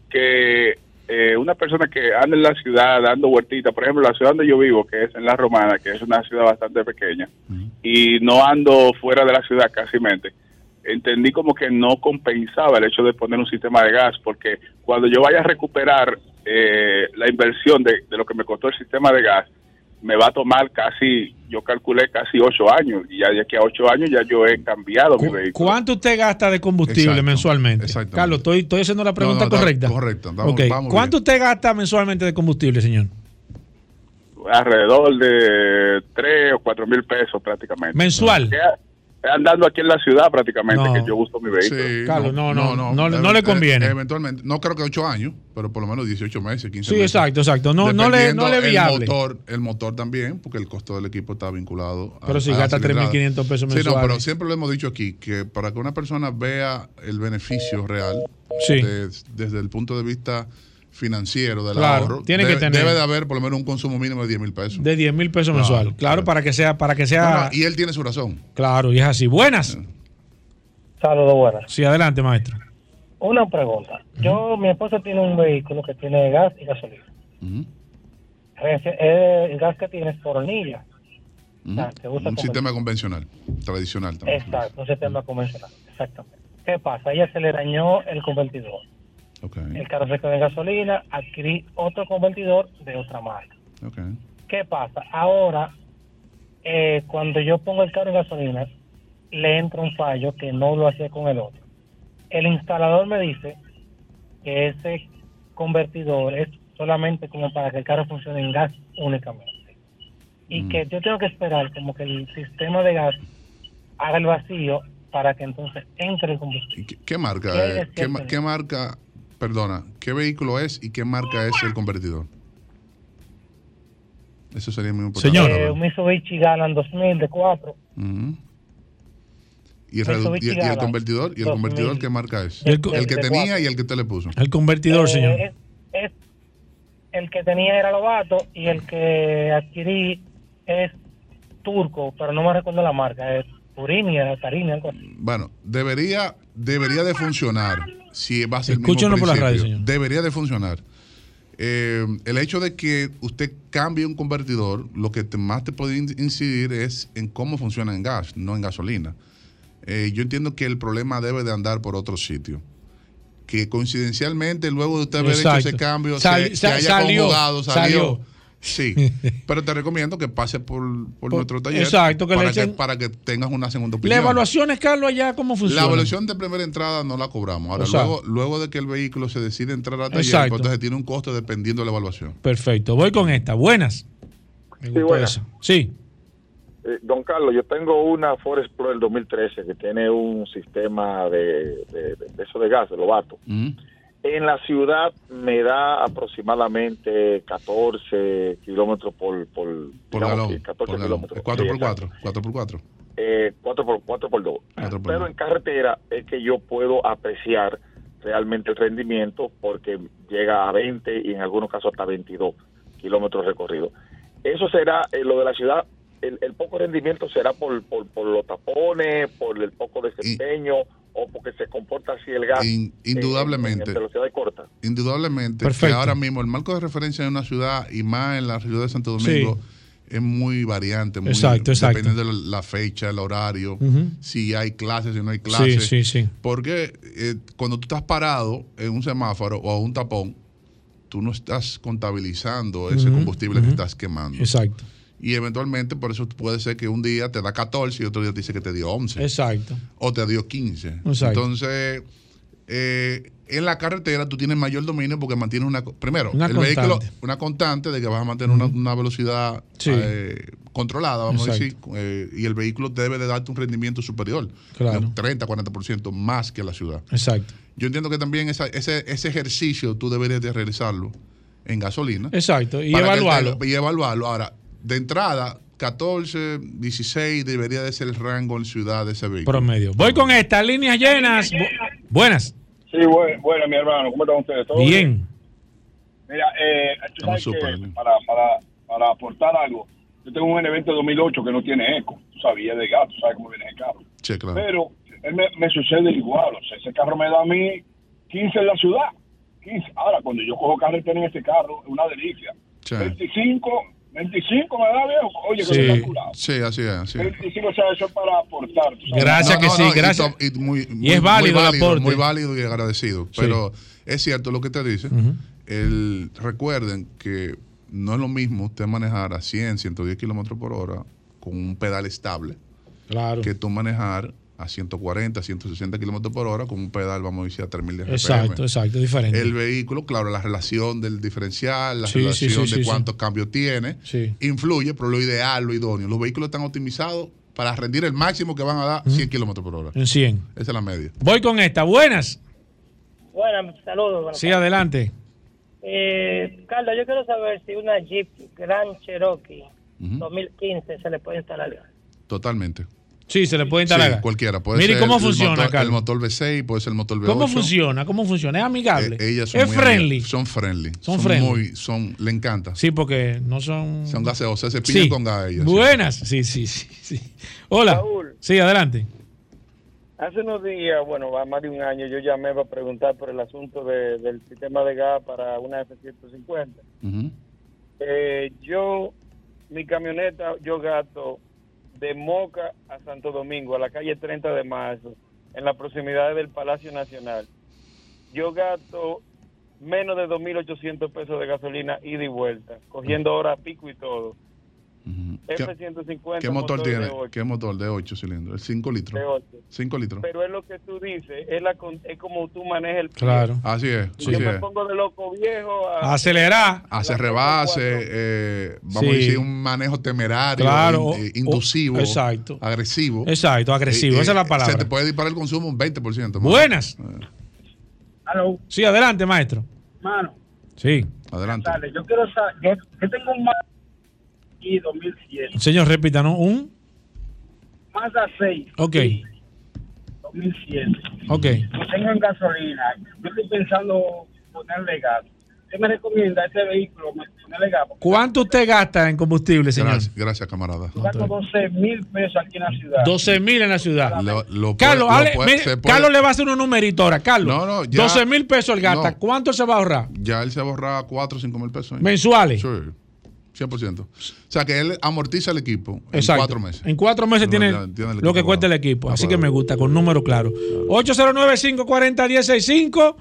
que eh, una persona que anda en la ciudad dando vueltitas, por ejemplo, la ciudad donde yo vivo, que es en La Romana, que es una ciudad bastante pequeña, y no ando fuera de la ciudad casi mente, entendí como que no compensaba el hecho de poner un sistema de gas, porque cuando yo vaya a recuperar eh, la inversión de, de lo que me costó el sistema de gas, me va a tomar casi, yo calculé casi ocho años, y ya de aquí a ocho años ya yo he cambiado mi vehículo. ¿Cuánto usted gasta de combustible Exacto, mensualmente? Carlos, estoy, estoy haciendo la pregunta No, no, correcta. correcto, vamos- Ok. vamos ¿Cuánto usted gasta mensualmente de combustible, señor? alrededor de 3 o 4 mil pesos prácticamente. ¿Mensual? Andando aquí en la ciudad prácticamente No. que yo uso mi vehículo. Sí, Carlos, no, no, no, eh, no le conviene. eventualmente, no creo que 8 años, pero por lo menos 18 meses, 15 Sí, meses. exacto, exacto. No, no le, no le viable. El motor, el motor también, porque el costo del equipo está vinculado a Pero si a gasta cilindrada. 3.500 pesos Sí, no, mensuales. pero siempre lo hemos dicho aquí, que para que una persona vea el beneficio real, Sí. de- desde el punto de vista financiero del Claro, ahorro, tiene que debe, tener- debe de haber por lo menos un consumo mínimo de 10 mil pesos. De 10 mil pesos Claro, mensual. Claro, para que sea, para que sea. No, no, y él tiene su razón. Claro, y es así. Buenas. Saludos, buenas. Sí, adelante, maestro. Una pregunta. Yo, mi esposa tiene un vehículo que tiene gas y gasolina. Eh, El gas que tiene es por hornilla. Un sistema convencional, tradicional también. Exacto, un sistema convencional. Exactamente. ¿Qué pasa? A ella se le dañó el convertidor. El carro se quedó en gasolina, adquirí otro convertidor de otra marca. ¿Qué pasa? Ahora, eh, cuando yo pongo el carro en gasolina, le entra un fallo que no lo hacía con el otro. El instalador me dice que ese convertidor es solamente como para que el carro funcione en gas únicamente. Y Mm. que yo tengo que esperar como que el sistema de gas haga el vacío para que entonces entre el combustible. ¿Qué, qué marca? ¿Qué eh? Perdona, qué vehículo es y qué marca es el convertidor? Eso sería muy importante. Eh, un Mitsubishi Galant 2000 de 4. Ujú. ¿Y, el, y- y el convertidor? ¿Y el 2000. convertidor qué marca es? El El, que tenía y el que usted le puso. El convertidor, Eh, señor. es- es- el que tenía era Lobato y el que adquirí es turco, pero no me recuerdo la marca, es Turini, era Tarini, algo así. Bueno, debería, debería de funcionar si va a ser el mismo Escúchenos por la radio, señor. Debería de funcionar. Eh, el hecho de que usted cambie un convertidor, lo que te- más te puede in- incidir es en cómo funciona en gas, no en gasolina. Eh, yo entiendo que el problema debe de andar por otro sitio. Que coincidencialmente, luego de usted haber Exacto. hecho ese cambio, Sal- se, haya salió, salió. salió. Sí, pero te recomiendo que pase por, por nuestro taller exacto, que le para, que, echen- para que tengas una segunda ¿La opinión. evaluación es, Carlos, allá cómo funciona? La evaluación de primera entrada no la cobramos. Ahora, O sea- luego, luego de que el vehículo se decide entrar al taller, Exacto. entonces tiene un costo dependiendo de la evaluación. Perfecto, voy con esta. Buenas. Me gustó buenas. Sí. Eh, don Carlos, yo tengo una Ford Explorer 2013 que tiene un sistema de, de, de- de eso de gas, de Lobato. En la ciudad me da aproximadamente 14 kilómetros por, por, Por galón. que 14 por galón. kilómetros. Es 4 Sí, por exacto. 4 4 por 4 Eh, 4 por 4 por 2. Cuatro por Pero en carretera es que yo puedo apreciar realmente el rendimiento porque llega a 20 y en algunos casos hasta 22 kilómetros recorridos. Eso será, eh, lo de la ciudad, el, el poco rendimiento será por, por, por los tapones, por el poco desempeño o porque se comporta así el gas. In- en- en- indudablemente. En, velocidades cortas. Indudablemente, que Perfecto. ahora mismo el marco de referencia de una ciudad y más en la ciudad de Santo Domingo es muy variante, muy, Exacto, exacto. dependiendo de la fecha, el horario, si hay clases, si no hay clases. Sí, sí, sí. Porque eh, cuando tú estás parado en un semáforo o a un tapón, tú no estás contabilizando ese combustible que estás quemando. Exacto. Y eventualmente, por eso puede ser que un día te da 14 y otro día te dice que te dio 11. Exacto. O te dio 15. Exacto. Entonces, eh, en la carretera tú tienes mayor dominio porque mantienes una. Primero, Una el constante. vehículo, una constante de que vas a mantener una, una velocidad Sí. eh, controlada, vamos Exacto. a decir. eh, y el vehículo debe de darte un rendimiento superior. Claro. De un 30, 40% más que la ciudad. Exacto. Yo entiendo que también esa- ese, ese ejercicio tú deberías de realizarlo en gasolina. Exacto, y evaluarlo. te- y evaluarlo. Ahora, de entrada, 14, 16 debería de ser el rango en ciudad de ese vehículo. Promedio. Voy con esta. Líneas llenas. Bu- Buenas. Sí, bueno, bueno, mi hermano, ¿cómo están ustedes? ¿Todo Bien. Mira, eh, tú sabes que para, para, para aportar algo, yo tengo un evento 2008 que no tiene eco, tú sabías de gato, sabes cómo viene el carro. Sí, claro. Pero él me, me sucede igual, o sea, ese carro me da a mí 15 en la ciudad, 15. Ahora, cuando yo cojo carretera en este carro, es una delicia. Sí. 25, 25 me da viejo, oye, que me he calculado. Sí, así es. Así es. 25, o sea, eso es para aportar. Gracias que sí, gracias. Y, muy, Y es válido el aporte. Muy válido y agradecido. Sí. Pero es cierto lo que te dice. el, recuerden que no es lo mismo usted manejar a 100, 110 kilómetros por hora con un pedal estable Claro. que tú manejar a 140, 160 kilómetros por hora con un pedal, vamos a decir, a 3000 de RPM. Exacto, exacto, diferente. El vehículo, claro, la relación del diferencial, la Sí, relación sí, de sí, cuántos cambios tiene, Sí. influye, pero lo ideal, lo idóneo. Los vehículos están optimizados para rendir el máximo que van a dar 100 kilómetros por hora. En 100. Esa es la media. Voy con esta. Buenas. Buenas, saludos. buenas Sí, tardes. adelante. Eh, Carlos, yo quiero saber si una Jeep Grand Cherokee 2015 se le puede instalar. Totalmente. Sí, se le puede instalar. Sí, cualquiera. Puede Mire ser cómo el funciona, motor, Carlos. El motor V6, puede ser el motor V8. ¿Cómo funciona? ¿Cómo funciona? ¿Es amigable? Eh, ellas son ¿Es muy friendly? amigables. Son friendly. Son friendly. muy, son, le encanta. Sí, porque no son... Son gaseosas, se pillan Sí. con gas ellas. Buenas. Sí, sí, sí. sí. Hola. Raúl. Sí, adelante. Hace unos días, bueno, va más de un año, yo llamé para preguntar por el asunto de- del sistema de gas para una F-150. Ujú. Eh, yo, mi camioneta, yo gasto de Moca a Santo Domingo, a la calle 30 de marzo, en la proximidad del Palacio Nacional. Yo gasto menos de 2.800 pesos de gasolina ida y vuelta, cogiendo hora pico y todo. ¿Qué, F-150. qué motor de tiene? ocho. ¿Qué motor de 8 cilindros? 5 litros. De ocho. 5 litros. Pero es lo que tú dices, es, la, con- es como tú manejas el pie. Claro. Así es. Y así yo me es. pongo de loco viejo a... Acelerar. Hace rebase, eh, vamos Sí. a decir, un manejo temerario, Claro, in- eh, inducivo, o- exacto. agresivo. Exacto, agresivo, Eh, esa es la palabra. Se te puede disparar el consumo un 20%. más. Buenas. Aló, Sí, adelante, maestro. mano. Sí. Adelante. Dale, yo quiero saber, yo, yo tengo un y 2007, Señor, repítanos. Un. Mazda 6, Ok. 2007. Ok. Lo tengo en gasolina. Yo estoy pensando ponerle gas. ¿Qué me recomienda ese vehículo? Ponerle gas. ¿Cuánto usted gasta en combustible, señor? Gracias, gracias, camarada. yo gasto 12 mil pesos aquí en la ciudad. 12 mil en la ciudad. Lo- lo Carlos, puede- ale- puede- mire, Carlos le va a hacer un numerito ahora. Carlos, No, no, ya- 12 mil pesos el gasta. No. ¿Cuánto se va a ahorrar? Ya él se borra 4 o 5 mil pesos. ¿Mensuales? Sí, 100%. O sea que él amortiza el equipo en. 4 meses. En cuatro meses No, tiene lo que cuesta el equipo. Así que me gusta, con número claro. 809-540-165.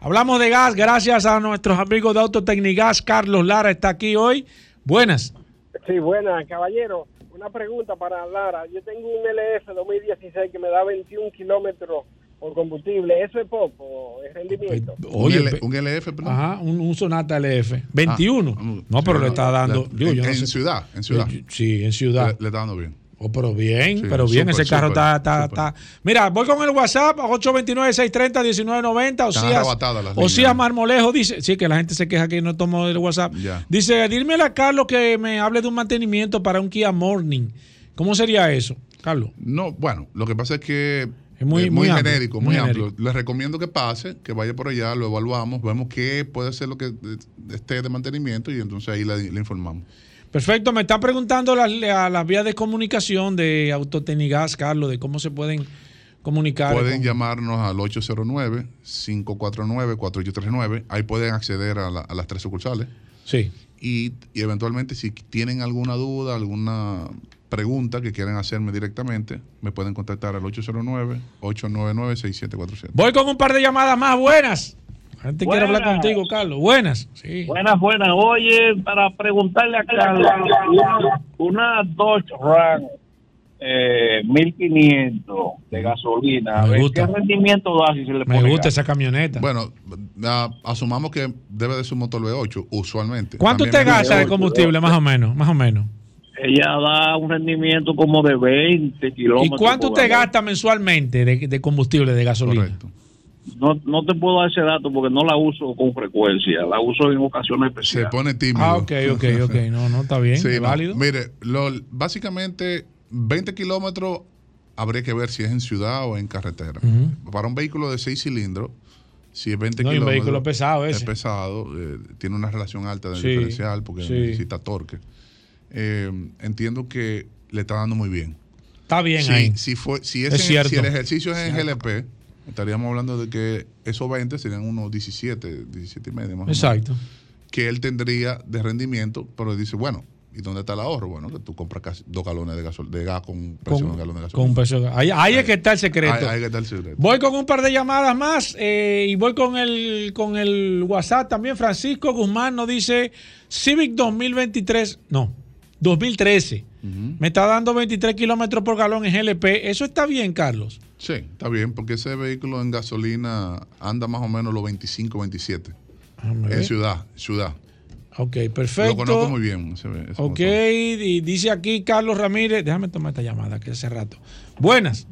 Hablamos de gas gracias a nuestros amigos de Autotecnigas. Carlos Lara está aquí hoy. Buenas. Sí, buena, caballero. Una pregunta para Lara. Yo tengo un LF 2016 que me da 21 kilómetros por combustible. ¿Eso es poco? ¿Es rendimiento? Oye, un, L- pe- un LF, perdón. Ajá, un, un Sonata LF. 21. Ah, no, pero sí, le está dando. la- digo, yo en, no en sé. ciudad, en ciudad. Eh, Sí, en ciudad. Le, le está dando bien. Oh, pero bien, Sí, pero bien, ese carro está, está, está. Mira, voy con el WhatsApp, 829-630-1990. Están Osías, Osías. Marmolejo dice, sí, que la gente se queja que no tomo el WhatsApp. Ya. Dice, dímele a Carlos que me hable de un mantenimiento para un Kia Morning. ¿Cómo sería eso, Carlos? No, bueno, lo que pasa es que Es muy- es muy genérico, muy muy, amplio. genérico. Les recomiendo que pase, que vaya por allá, lo evaluamos, vemos qué puede ser lo que eh, esté de mantenimiento y entonces ahí le, le informamos. Perfecto, me están preguntando las, las vías de comunicación de Autotecnigas, Carlos, de cómo se pueden comunicar. Pueden con- llamarnos al 809-549-4839. Ahí pueden acceder a, la- a las tres sucursales. Sí. Y, y eventualmente, si tienen alguna duda, alguna pregunta que quieran hacerme directamente, me pueden contactar al 809-899-6747. Voy con un par de llamadas más buenas. La gente quiere hablar Buenas. contigo, Carlos. Buenas. Sí. Buenas, buenas. Oye, para preguntarle a Carlos, una, una Dodge Ram eh, 1500 de gasolina, a Me ver gusta. qué rendimiento da si se le Me pone gusta gas? esa camioneta. Bueno, asumamos que debe de ser un motor V8, usualmente. ¿Cuánto También usted me- gasta de combustible, más o menos? Más o menos. Ella da un rendimiento como de 20 ¿Y kilómetros. cuánto por usted galón. gasta mensualmente de, de combustible, de gasolina? No, no te puedo dar ese dato porque no la uso con frecuencia, la uso en ocasiones Se especiales. pone tímido. Ah, ok, ok, ok. No, no, está bien. Sí, es no. válido. Mire, lo- básicamente 20 kilómetros habría que ver si es en ciudad o en carretera. Para un vehículo de 6 cilindros, si es 20 No, y un kilómetros. vehículo pesado ese. Es pesado, eh, tiene una relación alta del Sí, diferencial porque sí. necesita torque. Eh, entiendo que le está dando muy bien. Está bien ahí. Si, fue, si, es Es en- si el ejercicio es en Cierto. GLP, estaríamos hablando de que esos 20 serían unos 17, 17 y medio más o menos, Exacto. que él tendría de rendimiento, pero dice, bueno, ¿y dónde está el ahorro? Bueno, que tú compras dos galones de, gasol de gas con un precio de un galón de gasolina. Con un precio de- Ahí, ahí es que está el secreto. Ahí, ahí que está el secreto. Voy con un par de llamadas más eh, y voy con el, con el WhatsApp también. Francisco Guzmán nos dice Civic 2023. No, 2013. Me está dando 23 kilómetros por galón en GLP. ¿Eso está bien, Carlos? Sí, está bien, porque ese vehículo en gasolina anda más o menos los 25, 27. ver. En ciudad, ciudad. Ok, perfecto. Lo conozco muy bien. ese- ese Ok, y dice aquí Carlos Ramírez. Déjame tomar esta llamada que hace rato. Buenas.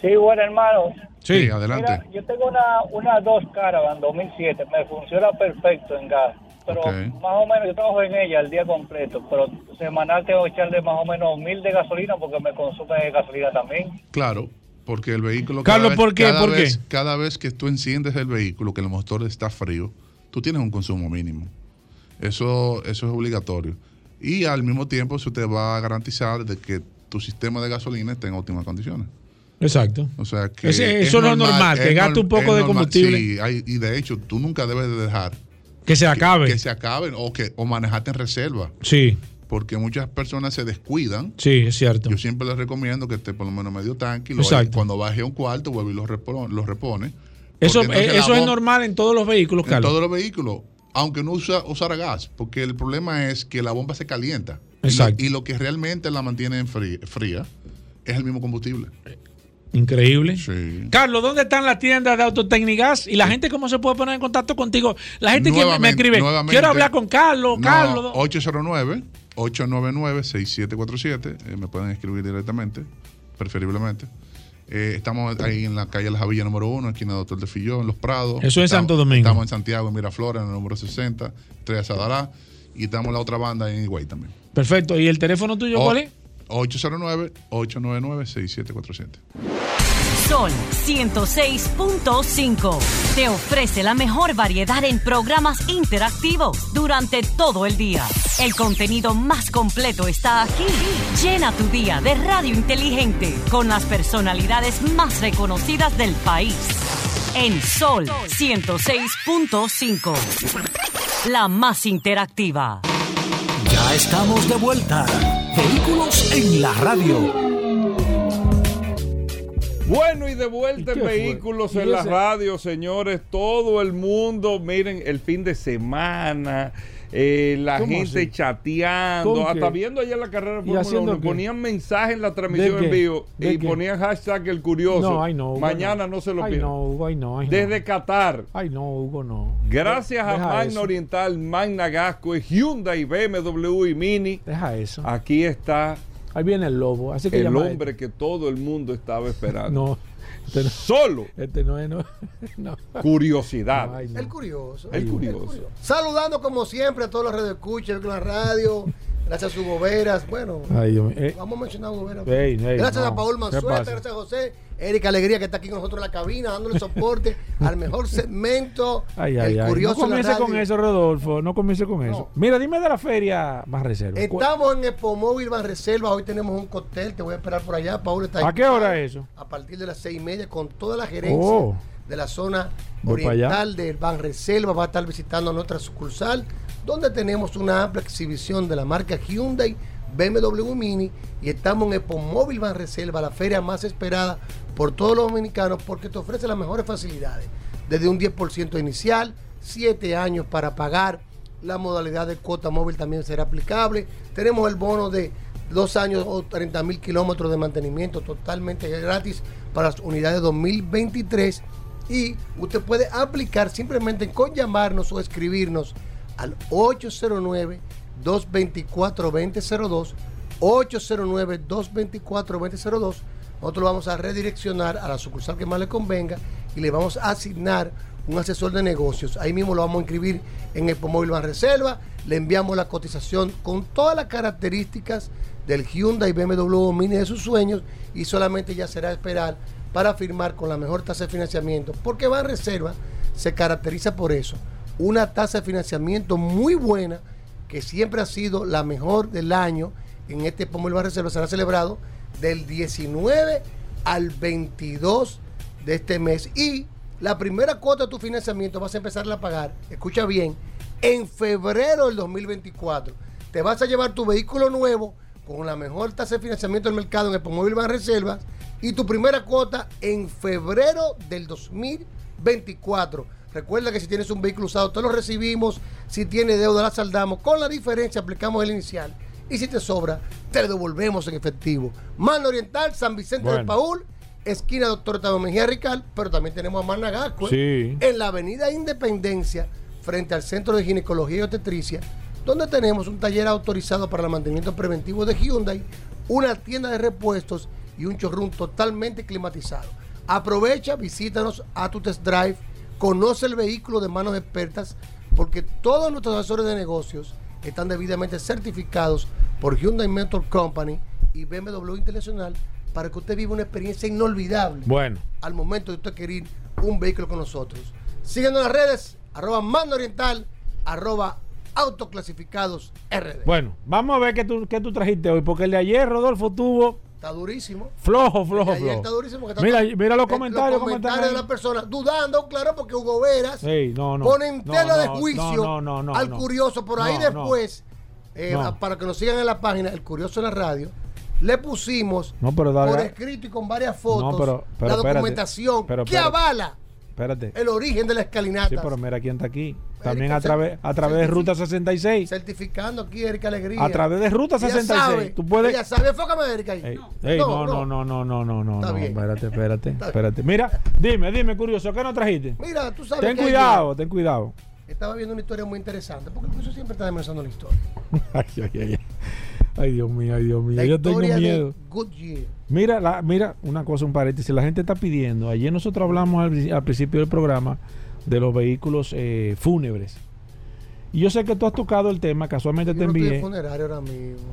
Sí, bueno, hermano. Sí, adelante. Mira, yo tengo una, una dos Caravan 2007, me funciona perfecto en gas, pero más o menos yo trabajo en ella el día completo, pero semanal tengo que echarle más o menos mil de gasolina porque me consume gasolina también. Claro, porque el vehículo. Carlos, vez- ¿por qué? Cada ¿Por qué? vez, Cada vez que tú enciendes el vehículo, que el motor está frío, tú tienes un consumo mínimo. Eso, eso es obligatorio. Y al mismo tiempo, eso te va a garantizar de que tu sistema de gasolina esté en óptimas condiciones. Exacto. O sea que. Ese- eso no es normal, que gaste un poco de combustible. Sí, hay- y de hecho, tú nunca debes de dejar Que se acabe. que se acaben o que o manejarte en reserva. Sí, Porque muchas personas se descuidan. sí, es cierto. Yo siempre les recomiendo que esté por lo menos medio tanque y lo- Exacto. cuando baje a un cuarto vuelve y lo repone. Lo repone Eso, la eso es normal en todos los vehículos, en Carlos. todos los vehículos, aunque no usa, usara gas, porque el problema es que la bomba se calienta. Y lo- Exacto. Y lo, que realmente la mantiene en frí- fría es el mismo combustible. Increíble. Sí. Carlos, ¿dónde están las tiendas de Autotecnigas? ¿Y la gente cómo se puede poner en contacto contigo? La gente que me- escribe, quiero hablar con Carlos, No, Carlos. 809-899-6747. eh, me pueden escribir directamente, preferiblemente. Eh, estamos ahí en la calle La Javilla número 1, esquina Doctor de Fillón, en Los Prados. Eso Estamos- Santo Domingo. Estamos en Santiago, en Miraflores, en el número 60, Estrella Sadará. Y estamos en la otra banda en Higüey también. Perfecto. ¿Y el teléfono tuyo O- cuál es? 809-899-6747. Sol 106.5 te ofrece la mejor variedad en programas interactivos durante todo el día. El contenido más completo está aquí. Llena tu día de radio inteligente con las personalidades más reconocidas del país. En Sol 106.5, la más interactiva. Ya estamos de vuelta. Vehículos en la radio. Bueno, y de vuelta ¿Y en vehículos ¿Y en la radio, señores. Todo el mundo, miren, el fin de semana, eh, la ¿Cómo gente así? chateando, ¿Con hasta viendo ayer la carrera de ¿Y Fórmula haciendo 1. qué? Ponían mensajes en la transmisión ¿De en vivo ¿De y qué? ponían hashtag el curioso. No, ay, no, Hugo, Mañana no. no, se lo Ay, pierdan. no, Hugo, ay, no, ay, no. Desde Qatar. Ay, no, Hugo, no. Gracias a Magna eso. Oriental, Magna Gasco, Hyundai, BMW y Mini. Deja eso. Aquí está Ahí viene el lobo. Así que el hombre que todo el mundo estaba esperando. No. Este no- Solo. Este no es. No, no. Curiosidad. No, ay, no. El curioso. El curioso. Saludando como siempre a todos los radioescuchas, la radio, gracias a sus goberas. Bueno, Ay, Dios mío. Eh, vamos a mencionar goberas. Ey, ey, gracias no. a Paul ¿Qué Manzueta, gracias a José, Erika Alegría que está aquí con nosotros en la cabina, dándole soporte al mejor segmento, Ay, ay, el ay. curioso No comience con eso, Rodolfo. No comience con eso. Mira, dime de la feria más reserva. Estamos en Expo Móvil Van Reserva, hoy tenemos un cóctel, te voy a esperar por allá, Paul está. ¿A qué hora es eso? A partir de las seis y media con toda la gerencia Oh. de la zona Voy oriental del Ban Reserva, va a estar visitando nuestra sucursal, donde tenemos una amplia exhibición de la marca Hyundai, BMW Mini, y estamos en Expo Móvil Ban Reserva, la feria más esperada por todos los dominicanos, porque te ofrece las mejores facilidades, desde un 10% inicial, 7 años para pagar, la modalidad de cuota móvil también será aplicable, tenemos el bono de dos años o 30 mil kilómetros de mantenimiento totalmente gratis para las unidades 2023 y usted puede aplicar simplemente con llamarnos o escribirnos al 809-224-2002 809-224-2002 nosotros lo vamos a redireccionar a la sucursal que más le convenga y le vamos a asignar un asesor de negocios. Ahí mismo lo vamos a inscribir en Expo Móvil Ban Reserva. Le enviamos la cotización con todas las características del Hyundai BMW Mini de sus sueños y solamente ya será esperar para firmar con la mejor tasa de financiamiento. Porque Ban Reserva se caracteriza por eso. Una tasa de financiamiento muy buena que siempre ha sido la mejor del año en este Ban Reserva. Será celebrado del 19 al 22 de este mes. Y la primera cuota de tu financiamiento vas a empezar a pagar, escucha bien, en febrero del 2024. Te vas a llevar tu vehículo nuevo con la mejor tasa de financiamiento del mercado en el Móvil Ban Reservas y tu primera cuota en febrero del 2024. Recuerda que si tienes un vehículo usado, te lo recibimos. Si tiene deuda, la saldamos. Con la diferencia, aplicamos el inicial y si te sobra, te lo devolvemos en efectivo. Mano Oriental, San Vicente del Bueno. Paul, esquina Doctor Octavio Mejía Rical, pero también tenemos a Managascue, Sí. en la avenida Independencia, frente al Centro de Ginecología y Obstetricia, donde tenemos un taller autorizado para el mantenimiento preventivo de Hyundai, una tienda de repuestos y un showroom totalmente climatizado. Aprovecha, visítanos a tu test drive, conoce el vehículo de manos expertas, porque todos nuestros asesores de negocios están debidamente certificados por Hyundai Motor Company y BMW Internacional para que usted viva una experiencia inolvidable Bueno. al momento de usted adquirir un vehículo con nosotros. Síguenos en las redes, arroba mando oriental, arroba autoclasificados RD. Bueno, vamos a ver qué tú, qué tú trajiste hoy, porque el de ayer, Rodolfo, tuvo Está durísimo. flojo, flojo, Ayer flojo. está durísimo. porque está Mira, mira los eh, comentarios, Los comentarios de las personas dudando, claro, porque Hugo Veras no, no. pone en No, tela de juicio al curioso. Por ahí después, eh, para que nos sigan en la página, el curioso en la radio, le pusimos No, pero dale- por escrito y con varias fotos No, pero- pero la espérate, documentación pero que avala Espérate. el origen de la escalinata. Sí, pero mira quién está aquí. También Erika, a través, a través de Ruta 66. Certificando aquí, Erika Alegría. A través de Ruta Ella 66. sabe, Tú puedes. Ella sabe, enfócame, Erika. ahí. Ey, ey, no, no, no, no, no, no, no, no. Espérate, espérate, espérate. Mira, dime, dime, curioso, ¿qué nos trajiste? Mira, tú sabes Ten que cuidado, ten cuidado. Estaba viendo una historia muy interesante, porque el curioso siempre está demostrando la historia. Ay, ay, ay, ay. Dios mío, ay, Dios mío. La Yo tengo miedo. Mira, la, mira, una cosa, un paréntesis. La gente está pidiendo. Ayer nosotros hablamos al, al principio del programa de los vehículos eh, fúnebres. Y yo sé que tú has tocado el tema, casualmente te no estoy envié. en funerario ahora mismo.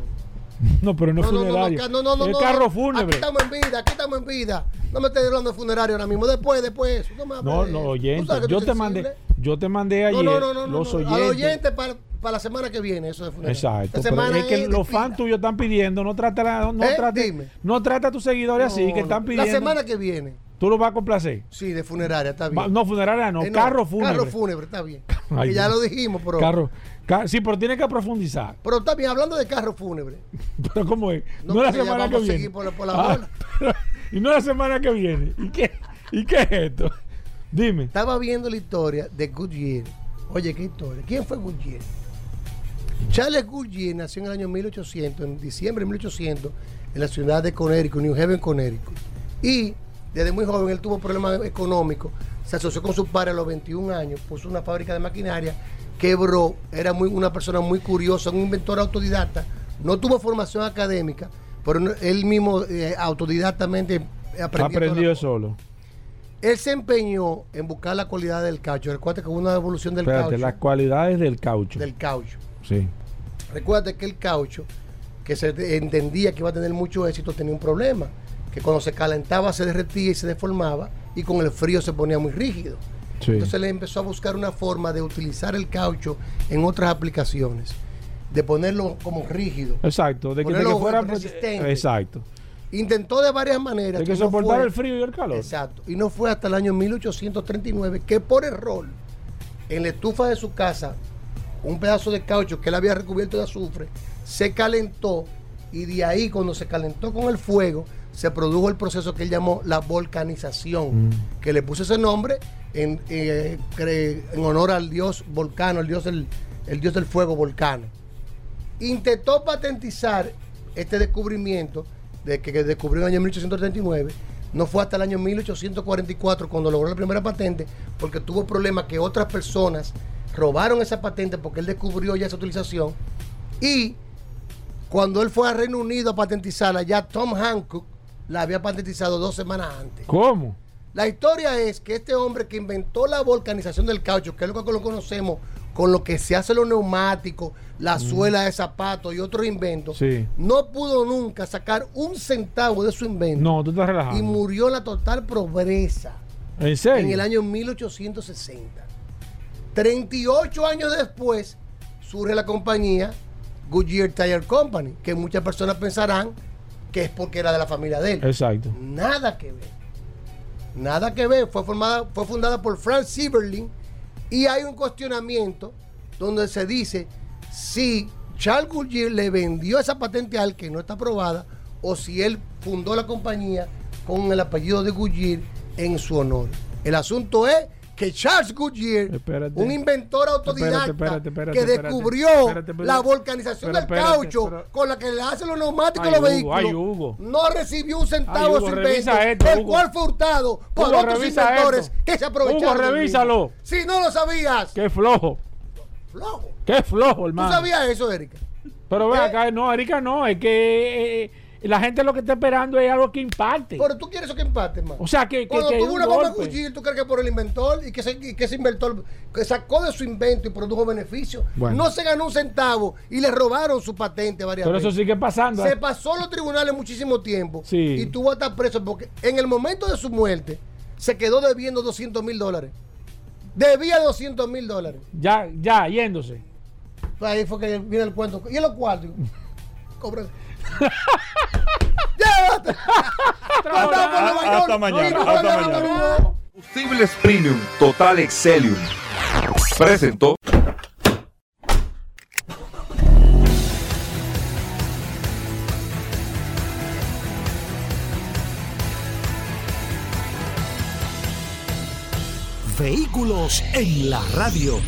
No, pero no, no, funerario. no, no, no, el carro Aquí fúnebre. estamos en vida, aquí estamos en vida. No me estés hablando de funerario ahora mismo. Después, después. No, me No, no, eso. Oyente. Yo te mandé, yo te mandé ayer No, no, no, no, no, los oyentes. Al oyente para, para la semana que viene, eso de funerario. Exacto. Esta semana es que es los fans tuyos están pidiendo, no trata, no, ¿Eh? trate- no trata a tus seguidores así, que están pidiendo. La semana que viene. Tú lo vas a complacer. Sí, de funeraria, está bien. No, funeraria no, Eh, carro fúnebre. Carro fúnebre, está bien. Ay, que ya lo dijimos, pero. Carro. ca- sí, pero tiene que profundizar. Pero está bien, hablando de carro fúnebre. Pero ¿cómo es? No, No, la semana que viene. por la- por la Ah, pero- y no la semana que viene. ¿Y qué, ¿Y qué es esto? Dime. Estaba viendo la historia de Goodyear. Oye, qué historia. ¿Quién fue Goodyear? Charles Goodyear nació en el año 1800, en diciembre de 1800, en la ciudad de Connecticut, New Haven, Connecticut. Y desde muy joven él tuvo problemas económicos. Se asoció con su padre a los 21 años, puso una fábrica de maquinaria, quebró, era muy, una persona muy curiosa, un inventor autodidacta. No tuvo formación académica, pero él mismo eh, autodidactamente aprendió. Aprendió solo. él se empeñó en buscar la cualidad del caucho. Recuerda que hubo una evolución del Espérate, caucho. las cualidades del caucho. Del caucho. Sí. Recuerda que el caucho, que se te- entendía que iba a tener mucho éxito, tenía un problema. Que cuando se calentaba se derretía y se deformaba y con el frío se ponía muy rígido. Sí. Entonces le empezó a buscar una forma de utilizar el caucho en otras aplicaciones. De ponerlo como rígido. Exacto. De que, de que fuera. resistente. Exacto. Intentó de varias maneras. De que soportar fue. el frío y el calor. Exacto. Y no fue hasta el año 1839 que por error, en la estufa de su casa, un pedazo de caucho que él había recubierto de azufre, se calentó y de ahí cuando se calentó con el fuego, se produjo el proceso que él llamó la volcanización, Mm. que le puso ese nombre en, eh, en honor al dios volcano, el dios del, el dios del fuego volcano. Intentó patentizar este descubrimiento de que, que descubrió en el año 1839. No fue hasta el año 1844 cuando logró la primera patente, porque tuvo problemas que otras personas robaron esa patente porque él descubrió ya esa utilización. Y cuando él fue a Reino Unido a patentizarla, ya Tom Hancock la había patentizado dos semanas antes. ¿Cómo? La historia es que este hombre que inventó la volcanización del caucho, que es lo que lo conocemos con lo que se hace los neumáticos, la suela de zapatos y otros inventos, Sí. no pudo nunca sacar un centavo de su invento No, tú estás relajado. y murió en la total pobreza ¿En serio? en el año 1860. 38 años después surge la compañía Goodyear Tire Company, que muchas personas pensarán que es porque era de la familia de él. Exacto. Nada que ver. Nada que ver. Fue, formada, fue fundada por Frank Sieberling y hay un cuestionamiento donde se dice si Charles Goodyear le vendió esa patente al que no está aprobada o si él fundó la compañía con el apellido de Goodyear en su honor. El asunto es que Charles Goodyear, Espérate. un inventor autodidacta Espérate, espérate, que descubrió la volcanización del caucho con la que le hacen los neumáticos Ay, a los vehículos, ay, Hugo. no recibió un centavo Ay, de Hugo, su invento, esto, el Hugo. cual fue hurtado por Hugo, otros inventores esto. que se aprovecharon. Hugo, revísalo. Si no lo sabías, Qué flojo. flojo. Qué flojo, ¿Tú hermano. sabías eso, Erika? Pero ve Eh. acá, no, Erika, no, es que eh, la gente lo que está esperando es algo que impacte. Pero tú quieres eso que empate, man. O sea, que, que, Cuando que tuvo un una bomba. Goodyear, ¿tú crees que por el inventor y que, ese, y que ese inventor que sacó de su invento y produjo beneficio? Bueno. No se ganó un centavo y le robaron su patente varias Pero veces. eso sigue pasando. Se ¿eh? pasó a los tribunales muchísimo tiempo Sí. y tuvo hasta preso porque en el momento de su muerte se quedó debiendo 200 mil dólares. Debía 200 mil dólares. Ya, ya, yéndose. Ahí fue que viene el cuento. ¿Y en los cuartos? Hasta mañana, No, hasta mañana. Combustibles Premium Total Excelium presentó. Vehículos en la radio.